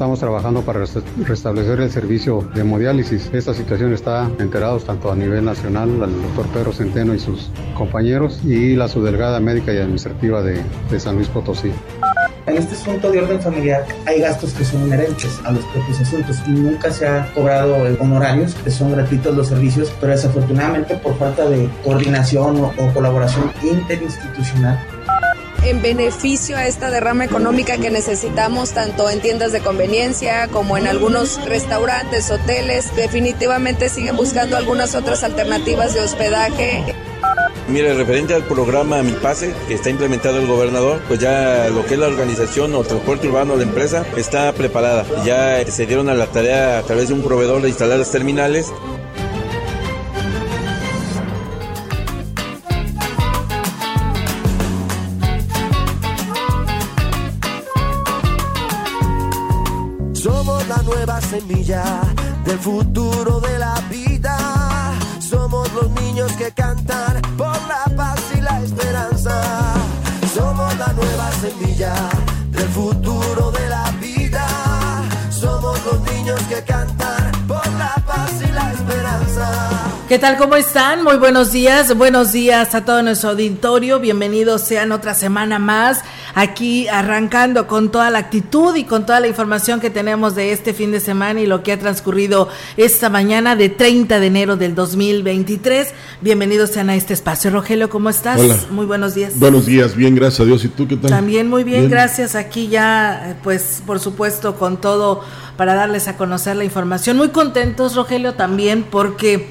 Estamos trabajando para restablecer el servicio de hemodiálisis. Esta situación está enterados tanto a nivel nacional al doctor Pedro Centeno y sus compañeros y la subdelegada médica y administrativa de, de San Luis Potosí. En este asunto de orden familiar hay gastos que son inherentes a los propios asuntos nunca se ha cobrado honorarios, que son gratuitos los servicios, pero desafortunadamente por falta de coordinación o, o colaboración interinstitucional en beneficio a esta derrama económica que necesitamos tanto en tiendas de conveniencia como en algunos restaurantes, hoteles. Definitivamente siguen buscando algunas otras alternativas de hospedaje. Mire, referente al programa Mi Pase que está implementado el gobernador, pues ya lo que es la organización o transporte urbano de la empresa está preparada. Ya se dieron a la tarea a través de un proveedor de instalar las terminales semilla del futuro de la vida. Somos los niños que cantan por la paz y la esperanza. Somos la nueva semilla del futuro de la vida. Somos los niños que cantan por la paz y la esperanza. ¿Qué tal? ¿Cómo están? Muy buenos días. Buenos días a todo nuestro auditorio. Bienvenidos sean otra semana más aquí arrancando con toda la actitud y con toda la información que tenemos de este fin de semana y lo que ha transcurrido esta mañana de 30 de enero del 2023. Bienvenidos sean a este espacio. Rogelio, ¿cómo estás? Hola. Muy buenos días. Buenos días, bien, gracias a Dios. ¿Y tú qué tal? También muy bien, bien. gracias. Aquí ya, pues, por supuesto, con todo para darles a conocer la información. Muy contentos, Rogelio, también porque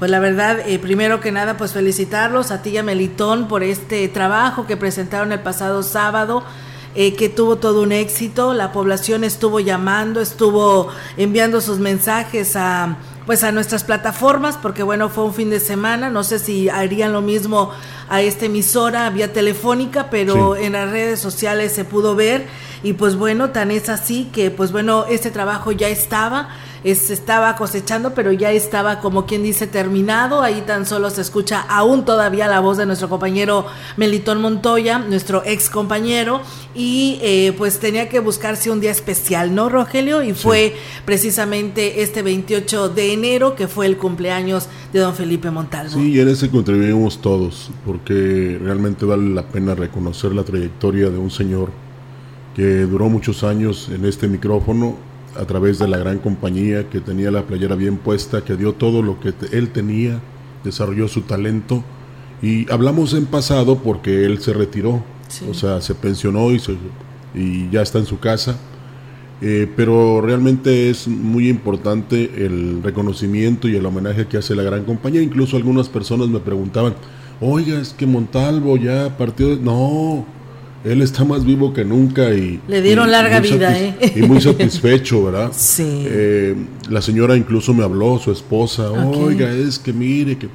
pues la verdad, eh, primero que nada, pues felicitarlos a ti y a Melitón por este trabajo que presentaron el pasado sábado. Eh, que tuvo todo un éxito, la población estuvo llamando, estuvo enviando sus mensajes a pues a nuestras plataformas, porque bueno, fue un fin de semana, no sé si harían lo mismo a esta emisora vía telefónica, pero sí. en las redes sociales se pudo ver y pues bueno, tan es así que pues bueno, este trabajo ya estaba se estaba cosechando, pero ya estaba como quien dice terminado. Ahí tan solo se escucha aún todavía la voz de nuestro compañero Melitón Montoya, nuestro ex compañero, y eh, pues tenía que buscarse un día especial, ¿no, Rogelio? Y fue precisamente este 28 de enero que fue el cumpleaños de don Felipe Montalvo. Sí, y en ese contribuimos todos, porque realmente vale la pena reconocer la trayectoria de un señor que duró muchos años en este micrófono a través de la gran compañía que tenía la playera bien puesta, que dio todo lo que él tenía, desarrolló su talento. Y hablamos en pasado porque él se retiró, sí. o sea, se pensionó y, se, y, ya está en su casa, eh, pero realmente es muy importante el reconocimiento y el homenaje que hace la gran compañía, incluso algunas personas me preguntaban, oiga, es que Montalvo ya partió, de... no, él está más vivo que nunca y le dieron y, larga vida ¿eh? y muy satisfecho verdad sí. Eh, la señora incluso me habló su esposa okay. oiga es que mire que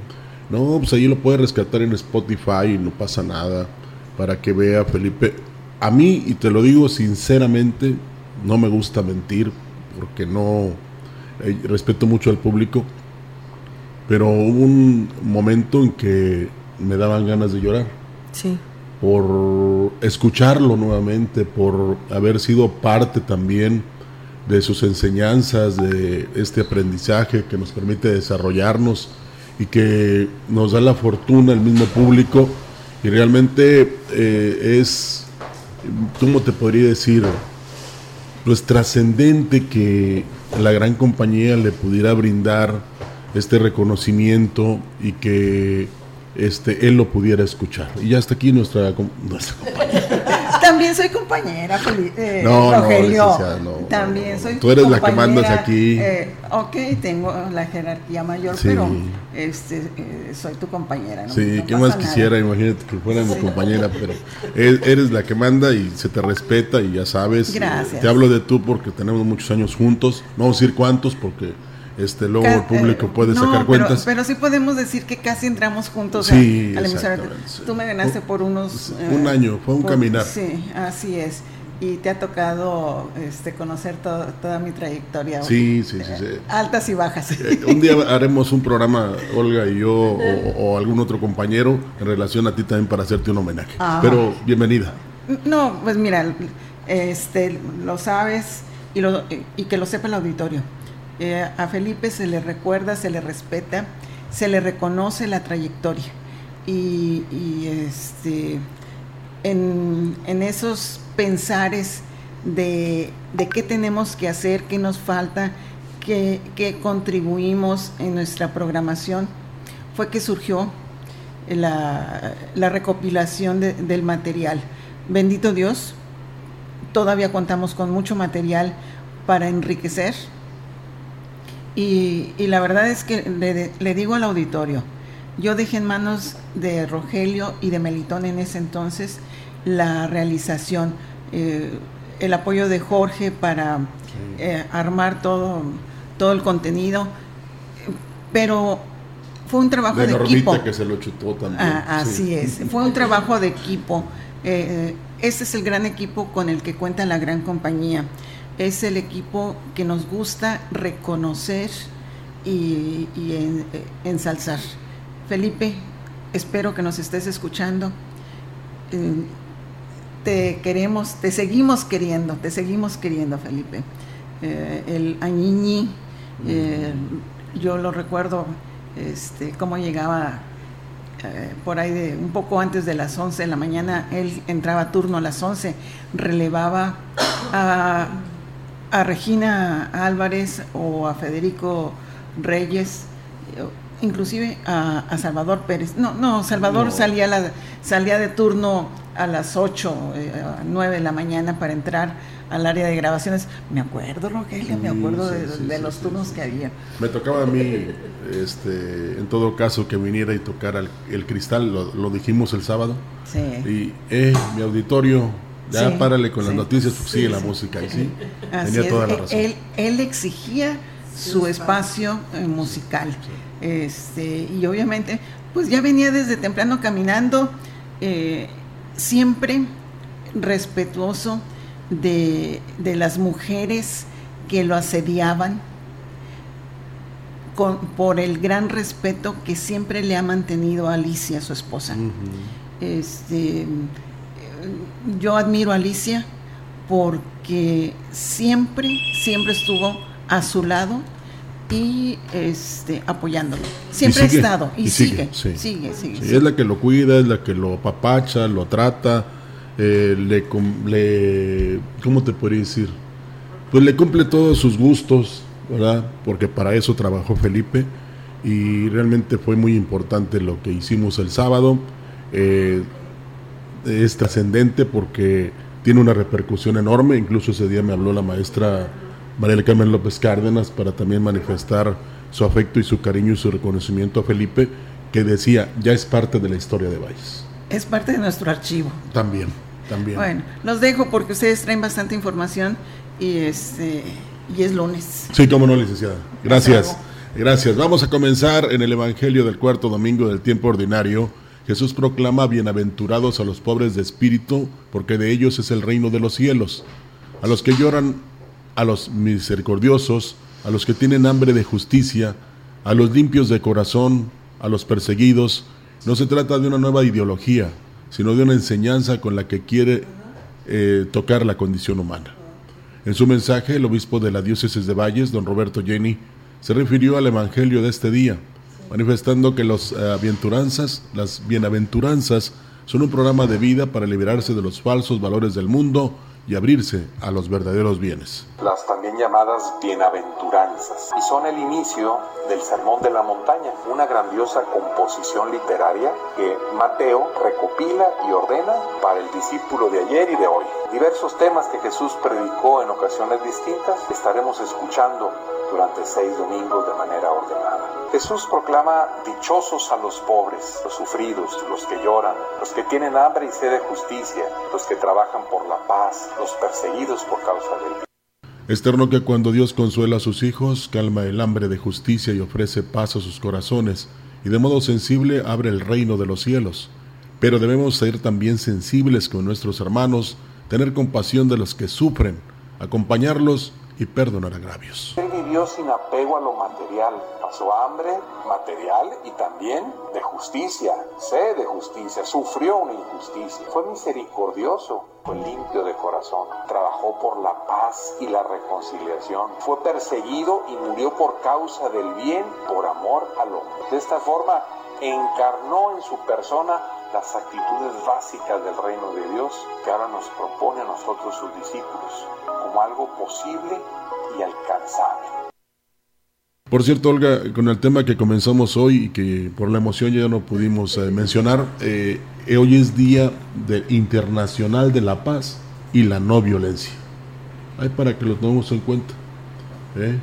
no pues ahí lo puede rescatar en Spotify y no pasa nada para que vea Felipe. A mí y te lo digo sinceramente no me gusta mentir porque no eh, respeto mucho al público pero hubo un momento en que me daban ganas de llorar. Sí por escucharlo nuevamente, por haber sido parte también de sus enseñanzas, de este aprendizaje que nos permite desarrollarnos y que nos da la fortuna el mismo público y realmente eh, es, ¿cómo te podría decir? Pues trascendente que la gran compañía le pudiera brindar este reconocimiento y que este, él lo pudiera escuchar. Y ya está aquí nuestra, nuestra compañera. También soy compañera, eh, Rogelio. También soy Tú eres la que mandas aquí. Eh, ok, tengo la jerarquía mayor, pero este, eh, soy tu compañera. sí, ¿qué más quisiera? Imagínate que fuera mi compañera, pero eres la que manda y se te respeta y ya sabes. Gracias. Te hablo de tú porque tenemos muchos años juntos. No vamos a decir cuántos porque este luego el público puede sacar cuentas. Pero sí podemos decir que casi entramos juntos sí, a, la emisora. Tú me ganaste por unos... un eh, año, fue un caminar. Sí, así es. Y te ha tocado este, conocer toda mi trayectoria. Sí, sí, sí, Altas y bajas. Eh, un día haremos un programa, Olga y yo, o, algún otro compañero, en relación a ti también para hacerte un homenaje. Pero bienvenida. No, pues mira, este, lo sabes y, lo, y que lo sepa el auditorio eh, a Felipe se le recuerda, se le respeta, se le reconoce la trayectoria. Y, este, en, esos pensares de, qué tenemos que hacer, qué nos falta, qué, contribuimos en nuestra programación, fue que surgió la, recopilación del material. Bendito Dios, todavía contamos con mucho material para enriquecer y, la verdad es que le, digo al auditorio, yo dejé en manos de Rogelio y de Melitón en ese entonces la realización, eh, el apoyo de Jorge para eh, armar todo, todo el contenido, pero fue un trabajo de, equipo. que se lo chutó también. Ah, así es, fue un trabajo de equipo. Eh, este es el gran equipo con el que cuenta la gran compañía es el equipo que nos gusta reconocer y, ensalzar. Felipe, espero que nos estés escuchando. Eh, te queremos, te seguimos queriendo, te seguimos queriendo, Felipe. Eh, el Añiñi, eh, yo lo recuerdo, este, cómo llegaba por ahí de un poco antes de las 11 de la mañana, él entraba a turno a las 11, relevaba a a Regina Álvarez o a Federico Reyes, inclusive a, Salvador Pérez. No, no, Salvador Salía, la, salía de turno a las 8, 9 eh, de la mañana para entrar al área de grabaciones. Me acuerdo, Rogelio, me acuerdo de, los turnos que había. Me tocaba a mí, este, en todo caso, que viniera y tocara el, cristal, lo, dijimos el sábado. Sí. Y, eh, mi auditorio, ya párale con las noticias, pues sigue la música. Y sí, tenía toda la razón. Él, exigía su espacio eh, musical. Este, y obviamente, pues ya venía desde temprano caminando, eh, siempre respetuoso de, las mujeres que lo asediaban, con, por el gran respeto que siempre le ha mantenido a Alicia, su esposa. Este yo admiro a Alicia porque siempre, siempre estuvo a su lado y este apoyándolo. Siempre ha estado y, sigue, sigue, sigue, Es la que lo cuida, es la que lo apapacha, lo trata, eh, le, le, ¿cómo te podría decir? Pues le cumple todos sus gustos, ¿verdad? Porque para eso trabajó Felipe y realmente fue muy importante lo que hicimos el sábado. Eh, es trascendente porque tiene una repercusión enorme. Incluso ese día me habló la maestra María Carmen López Cárdenas para también manifestar su afecto y su cariño y su reconocimiento a Felipe, que decía, ya es parte de la historia de Valles. Es parte de nuestro archivo. También, también. Bueno, los dejo porque ustedes traen bastante información y, este, y es lunes. Sí, cómo no, licenciada. Gracias. Gracias. Vamos a comenzar en el Evangelio del cuarto domingo del tiempo ordinario Jesús proclama bienaventurados a los pobres de espíritu, porque de ellos es el reino de los cielos. A los que lloran, a los misericordiosos, a los que tienen hambre de justicia, a los limpios de corazón, a los perseguidos. No se trata de una nueva ideología, sino de una enseñanza con la que quiere eh, tocar la condición humana. En su mensaje, el obispo de la diócesis de Valles, don Roberto Jenny, se refirió al Evangelio de este día manifestando que las eh, aventuranzas, las bienaventuranzas, son un programa de vida para liberarse de los falsos valores del mundo y abrirse a los verdaderos bienes. Las también llamadas bienaventuranzas, y son el inicio del Sermón de la Montaña, una grandiosa composición literaria que Mateo recopila y ordena para el discípulo de ayer y de hoy. Diversos temas que Jesús predicó en ocasiones distintas estaremos escuchando durante seis domingos de manera ordenada. Jesús proclama dichosos a los pobres, los sufridos, los que lloran, los que tienen hambre y sed de justicia, los que trabajan por la paz, los perseguidos por causa del bien. Es terno que cuando Dios consuela a sus hijos, calma el hambre de justicia y ofrece paz a sus corazones, y de modo sensible abre el reino de los cielos. Pero debemos ser también sensibles con nuestros hermanos, tener compasión de los que sufren, acompañarlos y perdonar agravios. Él vivió sin apego a lo material, pasó hambre material y también de justicia, sed de justicia, sufrió una injusticia, fue misericordioso, fue limpio de corazón, trabajó por la paz y la reconciliación, fue perseguido y murió por causa del bien, por amor al hombre. De esta forma, encarnó en su persona las actitudes básicas del reino de Dios que ahora nos propone a nosotros sus discípulos como algo posible y alcanzable. Por cierto, Olga, con el tema que comenzamos hoy y que por la emoción ya no pudimos eh, mencionar, eh, hoy es Día de Internacional de la Paz y la No Violencia. Hay para que lo tomemos en cuenta. ¿eh?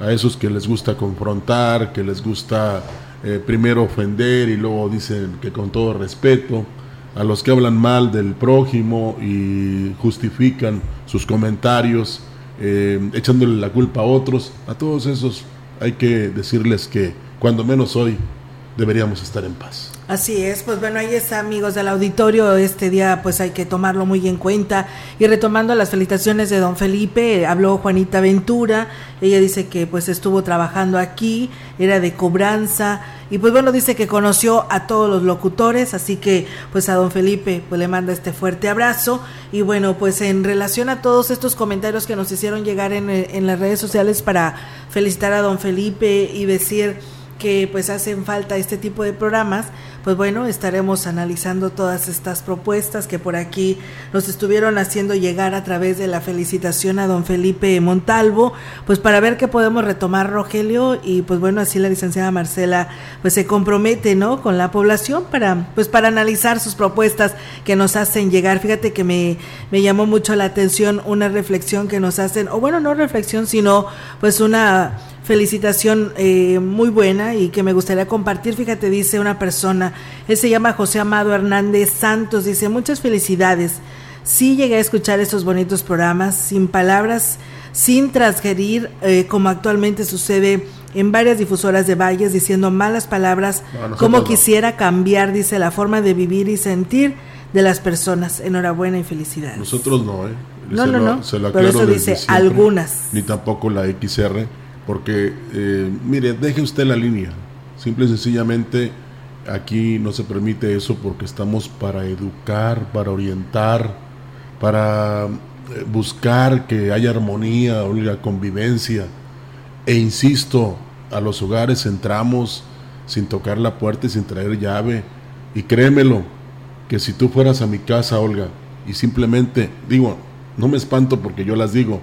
A esos que les gusta confrontar, que les gusta eh, primero ofender y luego dicen que con todo respeto, a los que hablan mal del prójimo y justifican sus comentarios, eh, echándole la culpa a otros, a todos esos hay que decirles que cuando menos hoy deberíamos estar en paz. Así es, pues bueno, ahí está amigos del auditorio, este día pues hay que tomarlo muy en cuenta. Y retomando las felicitaciones de don Felipe, habló Juanita Ventura, ella dice que pues estuvo trabajando aquí, era de cobranza y pues bueno, dice que conoció a todos los locutores, así que pues a don Felipe pues le manda este fuerte abrazo. Y bueno, pues en relación a todos estos comentarios que nos hicieron llegar en, en las redes sociales para felicitar a don Felipe y decir que pues hacen falta este tipo de programas, pues bueno, estaremos analizando todas estas propuestas que por aquí nos estuvieron haciendo llegar a través de la felicitación a don Felipe Montalvo, pues para ver qué podemos retomar, Rogelio, y pues bueno, así la licenciada Marcela pues se compromete, ¿no? Con la población para, pues para analizar sus propuestas que nos hacen llegar. Fíjate que me, me llamó mucho la atención una reflexión que nos hacen, o bueno, no reflexión, sino pues una felicitación eh, muy buena y que me gustaría compartir. Fíjate, dice una persona, él se llama José Amado Hernández Santos, dice muchas felicidades. Sí llegué a escuchar esos bonitos programas, sin palabras, sin transgredir, eh, como actualmente sucede en varias difusoras de valles, diciendo malas palabras, como quisiera cambiar, dice, la forma de vivir y sentir de las personas. Enhorabuena y felicidades. Nosotros no, ¿eh? No, no, no. Pero eso dice algunas. Ni tampoco la XR porque, eh, mire, deje usted la línea. Simple y sencillamente aquí no se permite eso porque estamos para educar, para orientar, para eh, buscar que haya armonía, la convivencia. E insisto, a los hogares entramos sin tocar la puerta y sin traer llave. Y créemelo, que si tú fueras a mi casa, Olga, y simplemente, digo, no me espanto porque yo las digo,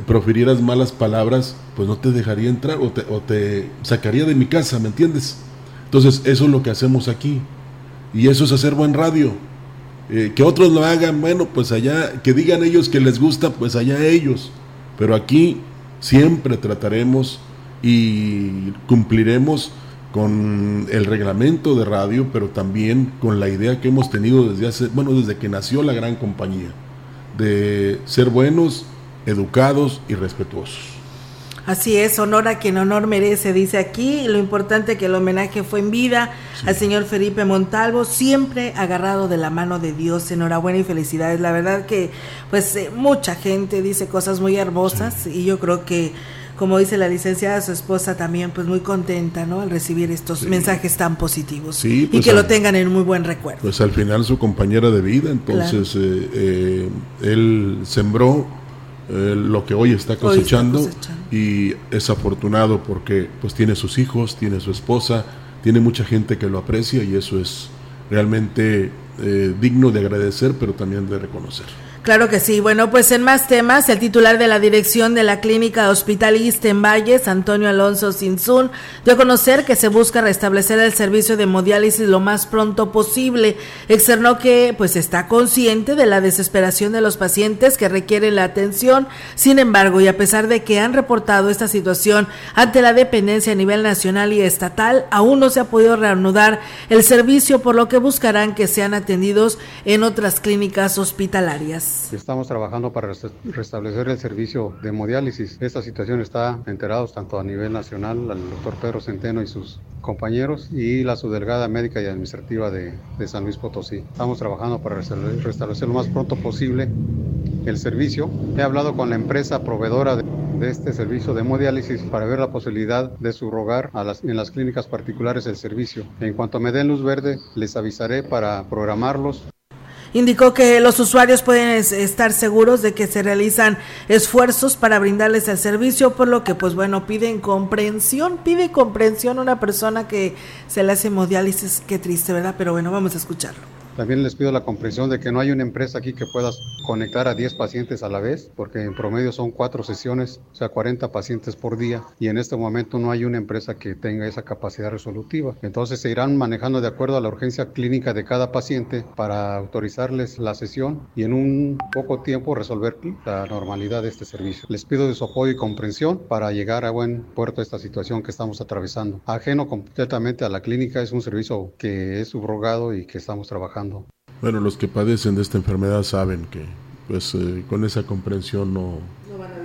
profirieras malas palabras, pues no te dejaría entrar o te, sacaría de mi casa, ¿me entiendes? Entonces eso es lo que hacemos aquí. Y eso es hacer buen radio. Eh, que otros lo hagan, bueno, pues allá, que digan ellos que les gusta, pues allá ellos. Pero aquí siempre trataremos y cumpliremos con el reglamento de radio, pero también con la idea que hemos tenido desde hace, bueno, desde que nació la gran compañía, de ser buenos, educados y respetuosos. Así es, honor a quien honor merece, dice aquí. Lo importante que el homenaje fue en vida al señor Felipe Montalvo, siempre agarrado de la mano de Dios. Enhorabuena y felicidades. La verdad que, pues, eh, mucha gente dice cosas muy hermosas y yo creo que, como dice la licenciada, su esposa también, pues, muy contenta, ¿no? Al recibir estos mensajes tan positivos y pues, que lo tengan en muy buen recuerdo. Pues al final su compañera de vida, entonces eh, eh, él sembró eh, lo que hoy está, cosechando, y es afortunado porque pues tiene sus hijos, tiene su esposa, tiene mucha gente que lo aprecia y eso es realmente eh, digno de agradecer pero también de reconocer. Claro que sí. Bueno, pues en más temas, el titular de la dirección de la clínica hospitalista en Valles, Antonio Alonso Sinzún, dio a conocer que se busca restablecer el servicio de hemodiálisis lo más pronto posible. Externó que pues está consciente de la desesperación de los pacientes que requieren la atención. Sin embargo, y a pesar de que han reportado esta situación ante la dependencia a nivel nacional y estatal, aún no se ha podido reanudar el servicio, por lo que buscarán que sean atendidos en otras clínicas hospitalarias. Estamos trabajando para restablecer el servicio de hemodiálisis. Esta situación está enterados tanto a nivel nacional, al doctor Pedro Centeno y sus compañeros y la subdelegada médica y administrativa de, de San Luis Potosí. Estamos trabajando para restablecer lo más pronto posible el servicio. He hablado con la empresa proveedora de, de este servicio de hemodiálisis para ver la posibilidad de subrogar a las, en las clínicas particulares el servicio. En cuanto me den luz verde, les avisaré para programarlos Indicó que los usuarios pueden estar seguros de que se realizan esfuerzos para brindarles el servicio, por lo que pues bueno, piden comprensión, pide comprensión a una persona que se le hace hemodiálisis, qué triste, ¿verdad? Pero bueno, vamos a escucharlo. También les pido la comprensión de que no hay una empresa aquí que pueda conectar a 10 pacientes a la vez, porque en promedio son cuatro sesiones, o sea, 40 pacientes por día, y en este momento no hay una empresa que tenga esa capacidad resolutiva. Entonces se irán manejando de acuerdo a la urgencia clínica de cada paciente para autorizarles la sesión y en un poco tiempo resolver la normalidad de este servicio. Les pido de su apoyo y comprensión para llegar a buen puerto esta situación que estamos atravesando. Ajeno completamente a la clínica, es un servicio que es subrogado y que estamos trabajando bueno, los que padecen de esta enfermedad saben que pues eh, con esa comprensión no,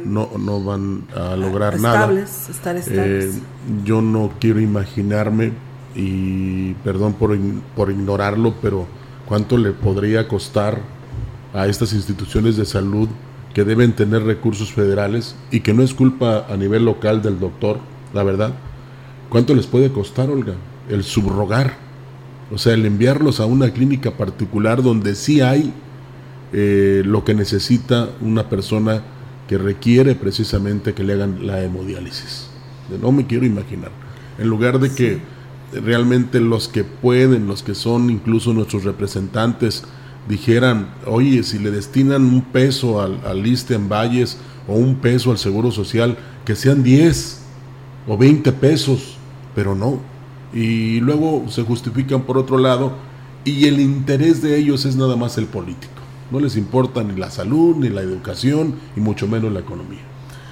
no, no van a lograr estables, Estar eh, estables. yo no quiero imaginarme, y perdón por, por ignorarlo, pero cuánto le podría costar a estas instituciones de salud que deben tener recursos federales y que no es culpa a nivel local del doctor, la verdad. ¿Cuánto les puede costar, Olga, el subrogar o sea, el enviarlos a una clínica particular donde sí hay eh, lo que necesita una persona que requiere precisamente que le hagan la hemodiálisis. No me quiero imaginar. En lugar de que realmente los que pueden, los que son incluso nuestros representantes, dijeran, oye, si le destinan un peso al, al ISTE en Valles o un peso al Seguro Social, que sean 10 o 20 pesos, pero no y luego se justifican por otro lado y el interés de ellos es nada más el político. No les importa ni la salud, ni la educación y mucho menos la economía.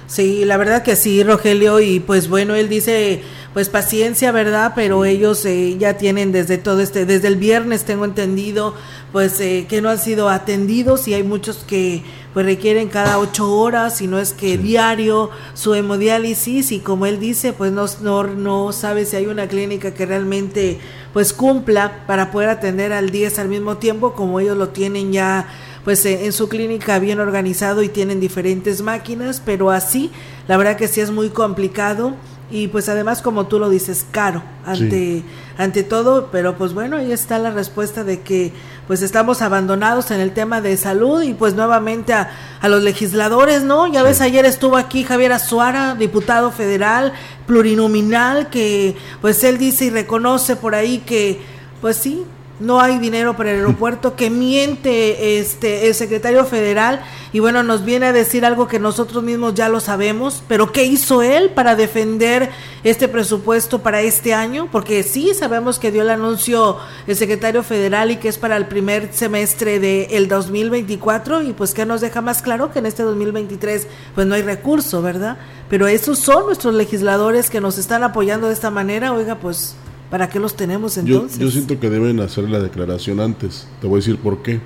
Sí, la verdad que sí, Rogelio, y pues bueno, él dice, pues paciencia, ¿verdad? Pero ellos eh, ya tienen desde todo este, desde el viernes tengo entendido, pues eh, que no han sido atendidos y hay muchos que pues requieren cada ocho horas, si no es que diario su hemodiálisis y como él dice, pues no, no, no sabe si hay una clínica que realmente pues cumpla para poder atender al 10 al mismo tiempo como ellos lo tienen ya pues en su clínica bien organizado y tienen diferentes máquinas, pero así la verdad que sí es muy complicado y pues además como tú lo dices caro ante ante todo pero pues bueno ahí está la respuesta de que pues estamos abandonados en el tema de salud y pues nuevamente a, a los legisladores no ya ves ayer estuvo aquí Javier Azuara diputado federal plurinominal que pues él dice y reconoce por ahí que pues sí no hay dinero para el aeropuerto, que miente este el secretario federal y bueno, nos viene a decir algo que nosotros mismos ya lo sabemos, pero ¿qué hizo él para defender este presupuesto para este año? Porque sí sabemos que dio el anuncio el secretario federal y que es para el primer semestre del el 2024 y pues que nos deja más claro que en este 2023 pues no hay recurso, ¿verdad? Pero esos son nuestros legisladores que nos están apoyando de esta manera, oiga, pues ¿Para qué los tenemos entonces? Yo, siento que deben hacer la declaración antes. Te voy a decir por qué.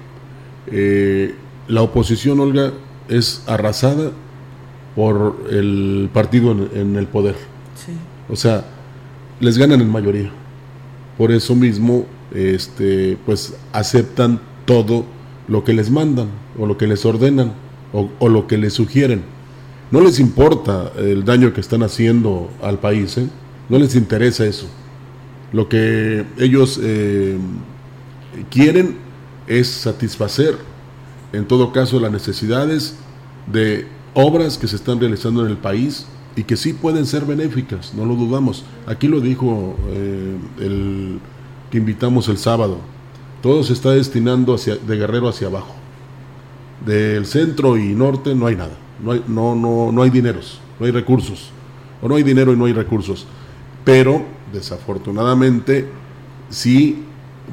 Eh, la oposición, Olga, es arrasada por el partido en, el poder. Sí. O sea, les ganan en mayoría. Por eso mismo, este, pues aceptan todo lo que les mandan o lo que les ordenan o, o lo que les sugieren. No les importa el daño que están haciendo al país, ¿eh? no les interesa eso lo que ellos eh, quieren es satisfacer, en todo caso, las necesidades de obras que se están realizando en el país y que sí pueden ser benéficas, no lo dudamos. Aquí lo dijo eh, el que invitamos el sábado. Todo se está destinando hacia, de Guerrero hacia abajo. del centro y norte no hay nada. No hay, no, no, no hay dineros, no hay recursos. O no hay dinero y no hay recursos. Pero, desafortunadamente, si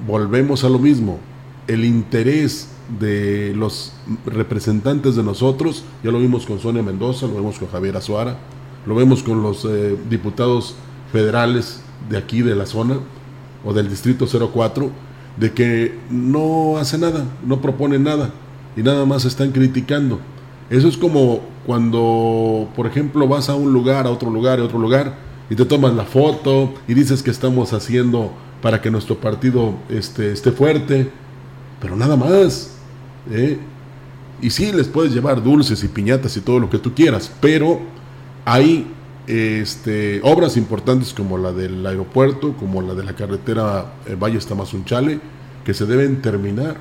volvemos a lo mismo. El interés de los representantes de nosotros, ya lo vimos con Sonia Mendoza, lo vemos con Javier Azuara, lo vemos con los eh, diputados federales de aquí de la zona o del distrito 04, de que no hace nada, no propone nada y nada más están criticando. Eso es como cuando, por ejemplo, vas a un lugar, a otro lugar, a otro lugar y te tomas la foto y dices que estamos haciendo para que nuestro partido este, esté fuerte, pero nada más. ¿eh? Y sí, les puedes llevar dulces y piñatas y todo lo que tú quieras, pero hay este, obras importantes como la del aeropuerto, como la de la carretera eh, Valle Tamazunchale, que se deben terminar,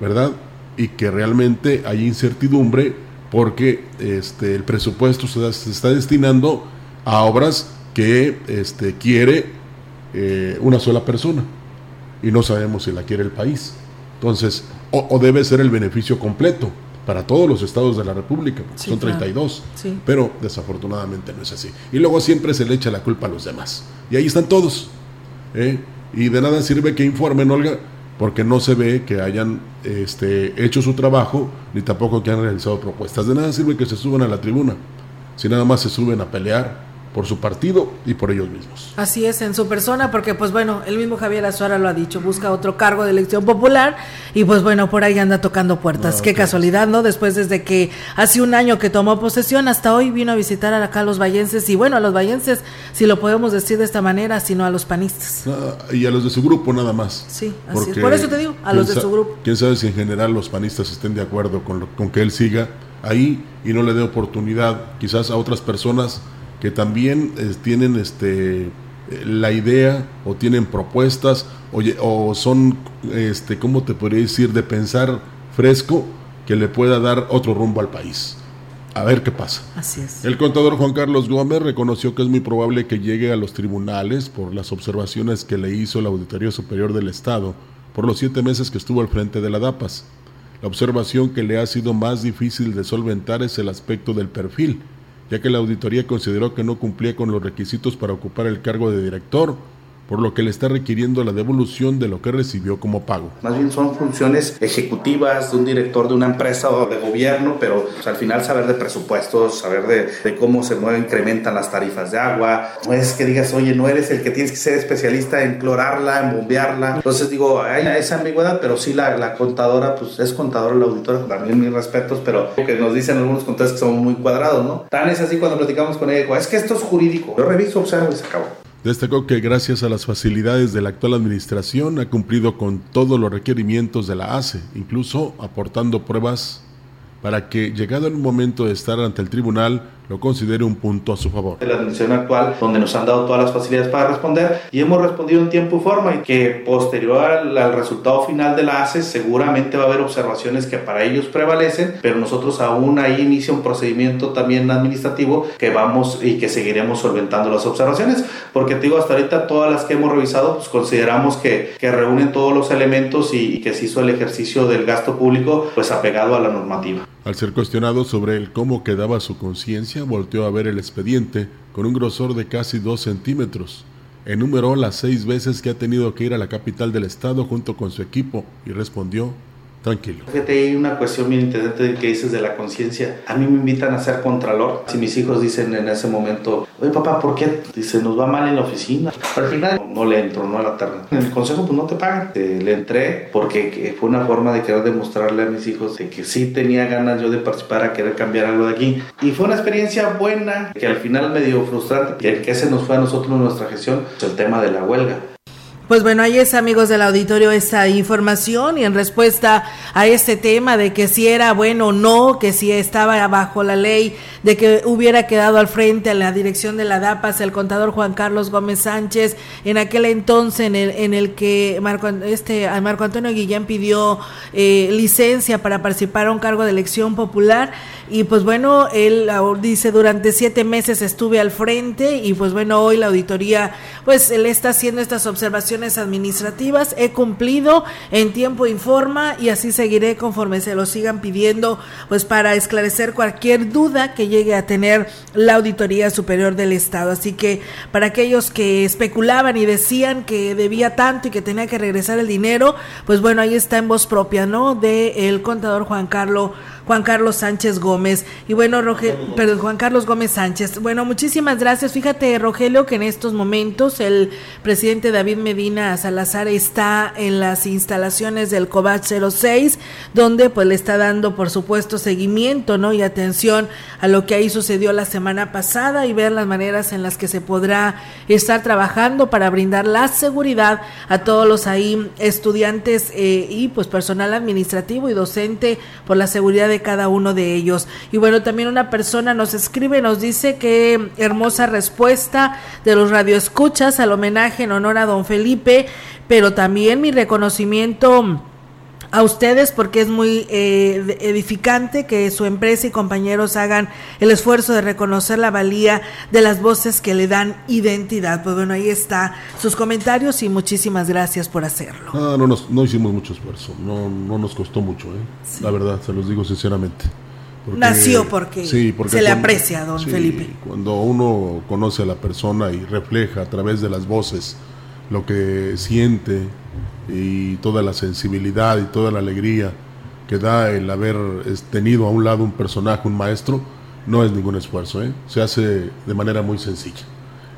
¿verdad? Y que realmente hay incertidumbre porque este, el presupuesto se, se está destinando a obras que este, quiere eh, una sola persona y no sabemos si la quiere el país. Entonces, o, debe ser el beneficio completo para todos los estados de la República, son 32, pero desafortunadamente no es así. Y luego siempre se le echa la culpa a los demás. Y ahí están todos. ¿eh? Y de nada sirve que informen, Olga, porque no se ve que hayan este, hecho su trabajo, ni tampoco que han realizado propuestas. De nada sirve que se suban a la tribuna, si nada más se suben a pelear por su partido y por ellos mismos. Así es, en su persona, porque pues bueno, el mismo Javier Azuara lo ha dicho, busca otro cargo de elección popular y pues bueno, por ahí anda tocando puertas. Qué casualidad, ¿no? Después desde que hace un año que tomó posesión, hasta hoy vino a visitar acá a los vallenses y bueno, a los vallenses, si lo podemos decir de esta manera, sino a los panistas. Ah, y a los de su grupo nada más. Sí, así es. Por eso te digo, a los de su grupo. Quién sabe si en general los panistas estén de acuerdo con, con que él siga ahí y no le dé oportunidad quizás a otras personas que también eh, tienen este la idea o tienen propuestas o, o son, este, ¿cómo te podría decir?, de pensar fresco que le pueda dar otro rumbo al país. A ver qué pasa. Así es. El contador Juan Carlos Gómez reconoció que es muy probable que llegue a los tribunales por las observaciones que le hizo la Auditoría Superior del Estado por los siete meses que estuvo al frente de la DAPAS. La observación que le ha sido más difícil de solventar es el aspecto del perfil, ya que la auditoría consideró que no cumplía con los requisitos para ocupar el cargo de director por lo que le está requiriendo la devolución de lo que recibió como pago. Más bien son funciones ejecutivas de un director de una empresa o de gobierno, pero pues, al final saber de presupuestos, saber de, cómo se mueven, incrementan las tarifas de agua. No es que digas, oye, no eres el que tienes que ser especialista en clorarla, en bombearla. Entonces digo, hay esa ambigüedad, pero sí la, contadora, pues es contadora la auditora, también mis respetos, pero que nos dicen algunos contadores que somos muy cuadrados, ¿no? Tan es así cuando platicamos con ella, es que esto es jurídico. Yo reviso, observo y se acabó. Destacó que gracias a las facilidades de la actual administración ha cumplido con todos los requerimientos de la ACE, incluso aportando pruebas para que, llegado el momento de estar ante el tribunal, lo considere un punto a su favor. La administración actual, donde nos han dado todas las facilidades para responder y hemos respondido en tiempo y forma y que posterior al, resultado final de la ACE seguramente va a haber observaciones que para ellos prevalecen, pero nosotros aún ahí inicia un procedimiento también administrativo que vamos y que seguiremos solventando las observaciones, porque te digo, hasta ahorita todas las que hemos revisado, pues consideramos que, que reúnen todos los elementos y, y que se hizo el ejercicio del gasto público pues apegado a la normativa. Al ser cuestionado sobre el cómo quedaba su conciencia, volteó a ver el expediente con un grosor de casi dos centímetros. Enumeró las seis veces que ha tenido que ir a la capital del estado junto con su equipo y respondió Tranquilo. Fíjate, hay una cuestión bien interesante que dices de la conciencia. A mí me invitan a ser contralor. Si mis hijos dicen en ese momento, oye papá, ¿por qué? Dice, nos va mal en la oficina. Al final no, le entro, no a la tarde. En el consejo pues no te pagan. Eh, le entré porque fue una forma de querer demostrarle a mis hijos de que sí tenía ganas yo de participar a querer cambiar algo de aquí. Y fue una experiencia buena que al final medio frustrante. Que, se nos fue a nosotros nuestra gestión, el tema de la huelga. Pues bueno, ahí es, amigos del auditorio, esta información y en respuesta a este tema de que si era bueno o no, que si estaba bajo la ley, de que hubiera quedado al frente a la dirección de la DAPAS el contador Juan Carlos Gómez Sánchez, en aquel entonces en el, en el que Marco, este, Marco Antonio Guillén pidió eh, licencia para participar a un cargo de elección popular y pues bueno, él dice durante siete meses estuve al frente y pues bueno, hoy la auditoría pues él está haciendo estas observaciones administrativas. He cumplido en tiempo y forma y así seguiré conforme se lo sigan pidiendo, pues para esclarecer cualquier duda que llegue a tener la Auditoría Superior del Estado. Así que para aquellos que especulaban y decían que debía tanto y que tenía que regresar el dinero, pues bueno, ahí está en voz propia, ¿no? De el contador Juan Carlos Juan Carlos Sánchez Gómez. Y bueno, Rogelio, perdón, Juan Carlos Gómez Sánchez. Bueno, muchísimas gracias. Fíjate, Rogelio, que en estos momentos el presidente David Medina Salazar está en las instalaciones del COVAC 06, donde pues le está dando, por supuesto, seguimiento, ¿no? Y atención a lo que ahí sucedió la semana pasada y ver las maneras en las que se podrá estar trabajando para brindar la seguridad a todos los ahí estudiantes eh, y pues personal administrativo y docente por la seguridad de cada uno de ellos. Y bueno, también una persona nos escribe, nos dice que hermosa respuesta de los radioescuchas al homenaje en honor a don Felipe, pero también mi reconocimiento a ustedes porque es muy eh, edificante que su empresa y compañeros hagan el esfuerzo de reconocer la valía de las voces que le dan identidad. Pues bueno, ahí está sus comentarios y muchísimas gracias por hacerlo. Ah, no, nos, no hicimos mucho esfuerzo, no, no nos costó mucho, ¿eh? la verdad, se los digo sinceramente. Nació porque, se le aprecia don Felipe. Cuando uno conoce a la persona y refleja a través de las voces lo que siente, y toda la sensibilidad y toda la alegría que da el haber tenido a un lado un personaje, un maestro, no es ningún esfuerzo, ¿eh? se hace de manera muy sencilla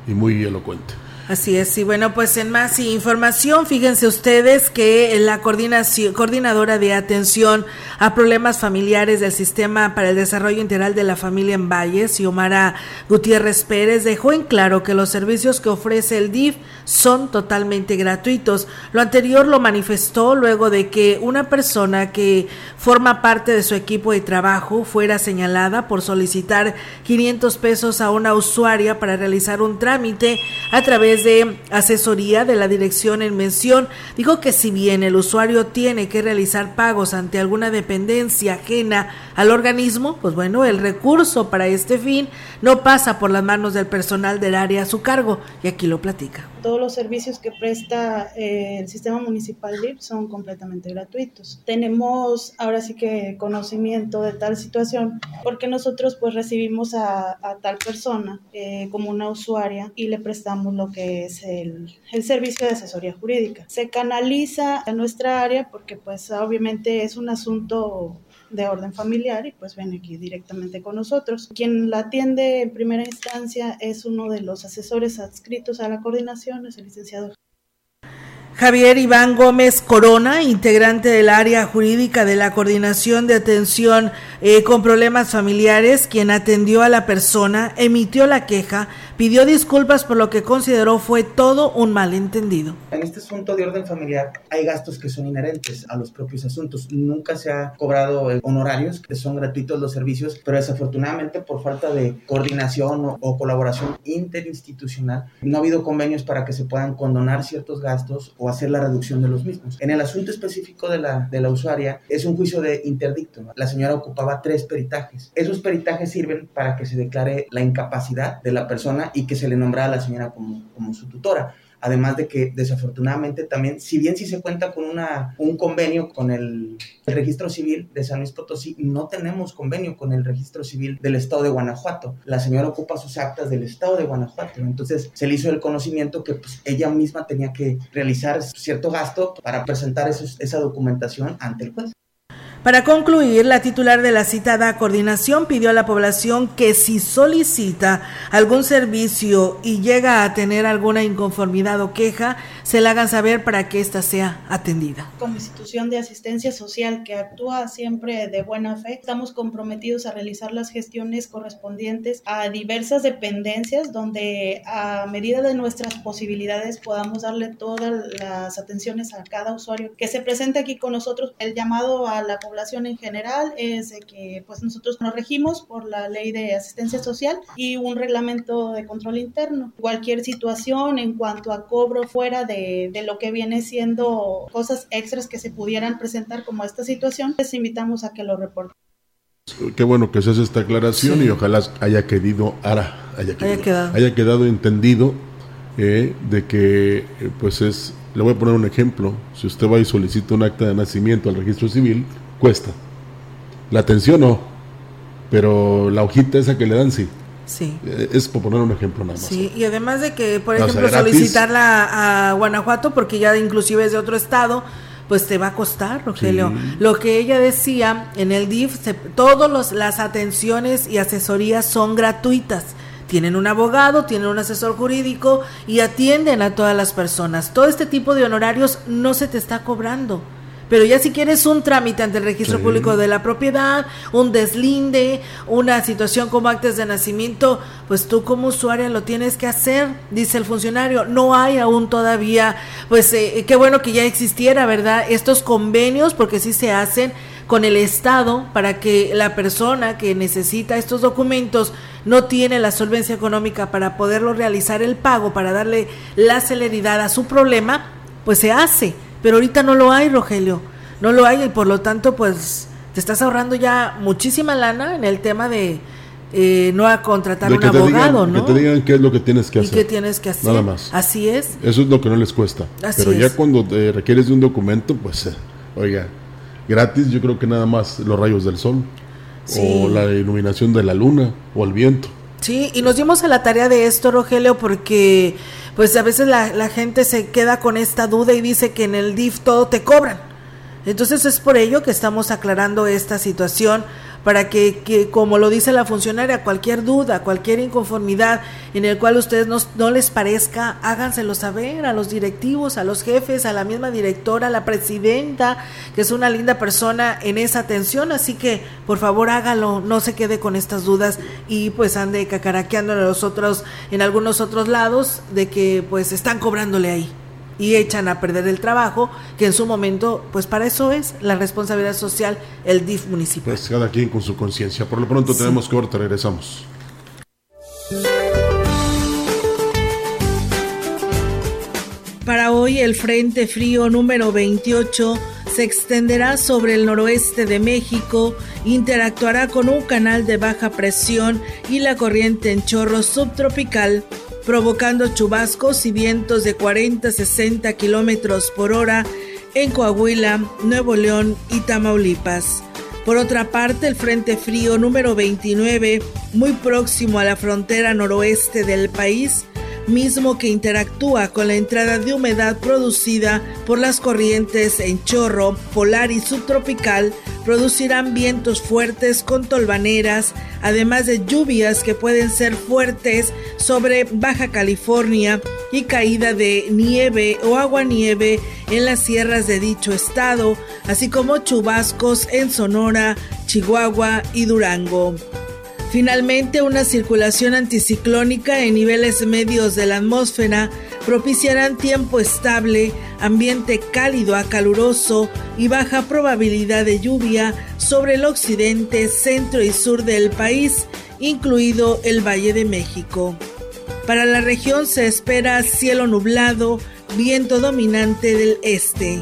y muy elocuente. Así es, y bueno, pues en más información, fíjense ustedes que la coordinación, coordinadora de atención a problemas familiares del Sistema para el Desarrollo Integral de la Familia en Valles, Xiomara Gutiérrez Pérez, dejó en claro que los servicios que ofrece el DIF son totalmente gratuitos. Lo anterior lo manifestó luego de que una persona que forma parte de su equipo de trabajo fuera señalada por solicitar 500 pesos a una usuaria para realizar un trámite a través de asesoría de la dirección en mención, dijo que si bien el usuario tiene que realizar pagos ante alguna dependencia ajena al organismo, pues bueno, el recurso para este fin no pasa por las manos del personal del área a su cargo, y aquí lo platica todos los servicios que presta eh, el sistema municipal VIP son completamente gratuitos. Tenemos ahora sí que conocimiento de tal situación porque nosotros pues recibimos a, tal persona eh, como una usuaria y le prestamos lo que es el, el servicio de asesoría jurídica. Se canaliza a nuestra área porque pues obviamente es un asunto de orden familiar y pues ven aquí directamente con nosotros. Quien la atiende en primera instancia es uno de los asesores adscritos a la coordinación, es el licenciado Javier Iván Gómez Corona, integrante del área jurídica de la Coordinación de Atención eh, con Problemas Familiares, quien atendió a la persona, emitió la queja, pidió disculpas por lo que consideró fue todo un malentendido. En este asunto de orden familiar hay gastos que son inherentes a los propios asuntos. Nunca se ha cobrado honorarios, que son gratuitos los servicios, pero desafortunadamente por falta de coordinación o, o colaboración interinstitucional, no ha habido convenios para que se puedan condonar ciertos gastos o hacer la reducción de los mismos. En el asunto específico de la, de la usuaria, es un juicio de interdicto. La señora ocupaba tres peritajes. Esos peritajes sirven para que se declare la incapacidad de la persona y que se le nombra a la señora como, como su tutora además de que desafortunadamente también, si bien sí se cuenta con una, un convenio con el, registro civil de San Luis Potosí, no tenemos convenio con el registro civil del estado de Guanajuato. La señora ocupa sus actas del estado de Guanajuato, entonces se le hizo el conocimiento que pues, ella misma tenía que realizar cierto gasto para presentar esa documentación ante el juez. Para concluir, la titular de la citada coordinación pidió a la población que si solicita algún servicio y llega a tener alguna inconformidad o queja, se la hagan saber para que ésta sea atendida. Como institución de asistencia social que actúa siempre de buena fe, estamos comprometidos a realizar las gestiones correspondientes a diversas dependencias donde a medida de nuestras posibilidades podamos darle todas las atenciones a cada usuario que se presente aquí con nosotros. El llamado a la población en general es de que pues nosotros nos regimos por la ley de asistencia social y un reglamento de control interno. Cualquier situación en cuanto a cobro fuera de, de lo que viene siendo cosas extras que se pudieran presentar como esta situación, les invitamos a que lo reporten. Qué bueno que se hace esta aclaración y ojalá haya quedado, haya, quedado, haya quedado entendido eh, de que eh, pues es, le voy a poner un ejemplo, si usted va y solicita un acta de nacimiento al registro civil, cuesta. La atención no, pero la hojita esa que le dan sí. Sí. Eh, Es por poner un ejemplo nada más. Sí, y además de que, por O ejemplo, solicitarla a Guanajuato, porque ya inclusive es de otro estado, pues te va a costar, Rogelio. Sí. Lo que ella decía, en el DIF, todas las atenciones y asesorías son gratuitas. Tienen un abogado, tienen un asesor jurídico y atienden a todas las personas. Todo este tipo de honorarios no se te está cobrando. Pero ya si quieres un trámite ante el registro Sí. público de la propiedad, un deslinde, una situación como actas de nacimiento, pues tú como usuaria lo tienes que hacer, dice el funcionario. No hay aún todavía, pues eh, qué bueno que ya existiera, ¿verdad? Estos convenios, porque sí se hacen con el Estado para que la persona que necesita estos documentos no tiene la solvencia económica para poderlo realizar el pago, para darle la celeridad a su problema, pues se hace. Pero ahorita no lo hay, Rogelio. No lo hay y por lo tanto, pues te estás ahorrando ya muchísima lana en el tema de eh, no a contratar un abogado, digan, ¿no? Que te digan qué es lo que tienes que y hacer. qué tienes que hacer. Nada más. Así es. Eso es lo que no les cuesta. Así Pero ya es. cuando te requieres de un documento, pues, eh, oiga, gratis yo creo que nada más los rayos del sol. Sí. O la iluminación de la luna, o el viento. Sí, y nos dimos a la tarea de esto, Rogelio, porque pues a veces la, la gente se queda con esta duda y dice que en el DIF todo te cobran. Entonces es por ello que estamos aclarando esta situación para que, que, como lo dice la funcionaria, cualquier duda, cualquier inconformidad en el cual ustedes no, no les parezca, háganselo saber a los directivos, a los jefes, a la misma directora, a la presidenta, que es una linda persona en esa atención, así que por favor hágalo, no se quede con estas dudas y pues ande cacaraqueando en los otros, en algunos otros lados de que pues están cobrándole ahí y echan a perder el trabajo, que en su momento, pues para eso es la responsabilidad social, el DIF municipal. Pues cada quien con su conciencia. Por lo pronto Sí. tenemos corte, regresamos. Para hoy el Frente Frío número 28 se extenderá sobre el noroeste de México, interactuará con un canal de baja presión y la corriente en chorro subtropical, provocando chubascos y vientos de 40-60 kilómetros por hora en Coahuila, Nuevo León y Tamaulipas. Por otra parte, el Frente Frío número 29, muy próximo a la frontera noroeste del país, mismo que interactúa con la entrada de humedad producida por las corrientes en chorro polar y subtropical, producirán vientos fuertes con tolvaneras, además de lluvias que pueden ser fuertes sobre Baja California y caída de nieve o aguanieve en las sierras de dicho estado, así como chubascos en Sonora, Chihuahua y Durango. Finalmente, una circulación anticiclónica en niveles medios de la atmósfera propiciarán tiempo estable, ambiente cálido a caluroso y baja probabilidad de lluvia sobre el occidente, centro y sur del país, incluido el Valle de México. Para la región se espera cielo nublado, viento dominante del este.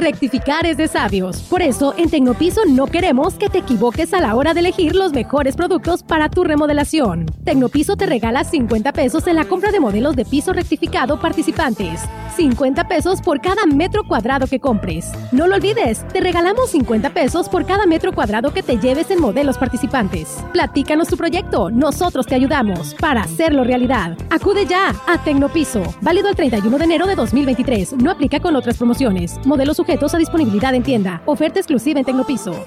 rectificar es de sabios. Por eso, en Tecnopiso no queremos que te equivoques a la hora de elegir los mejores productos para tu remodelación. Tecnopiso te regala 50 pesos en la compra de modelos de piso rectificado participantes. 50 pesos por cada metro cuadrado que compres. No lo olvides, te regalamos 50 pesos por cada metro cuadrado que te lleves en modelos participantes. Platícanos tu proyecto, nosotros te ayudamos para hacerlo realidad. Acude ya a Tecnopiso, válido el 31 de enero de 2023. No aplica con otras promociones. Modelos sujetos a disponibilidad en tienda. Oferta exclusiva en Tecnopiso.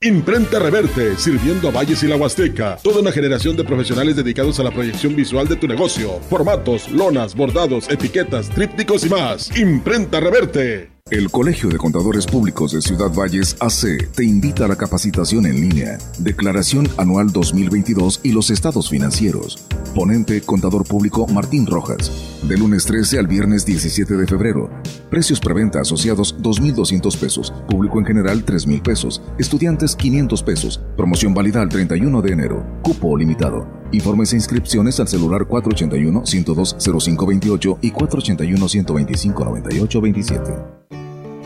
Imprenta Reverte, sirviendo a Valles y la Huasteca. Toda una generación de profesionales dedicados a la proyección visual de tu negocio. Formatos, lonas, bordados, etiquetas, trípticos y más. Imprenta Reverte. El Colegio de Contadores Públicos de Ciudad Valles AC te invita a la capacitación en línea, Declaración Anual 2022 y los estados financieros. Ponente Contador Público Martín Rojas. De lunes 13 al viernes 17 de febrero. Precios preventa asociados 2.200 pesos. Público en general 3.000 pesos. Estudiantes 500 pesos. Promoción válida al 31 de enero. Cupo limitado. Informes e inscripciones al celular 481-102-0528 y 481-125-9827.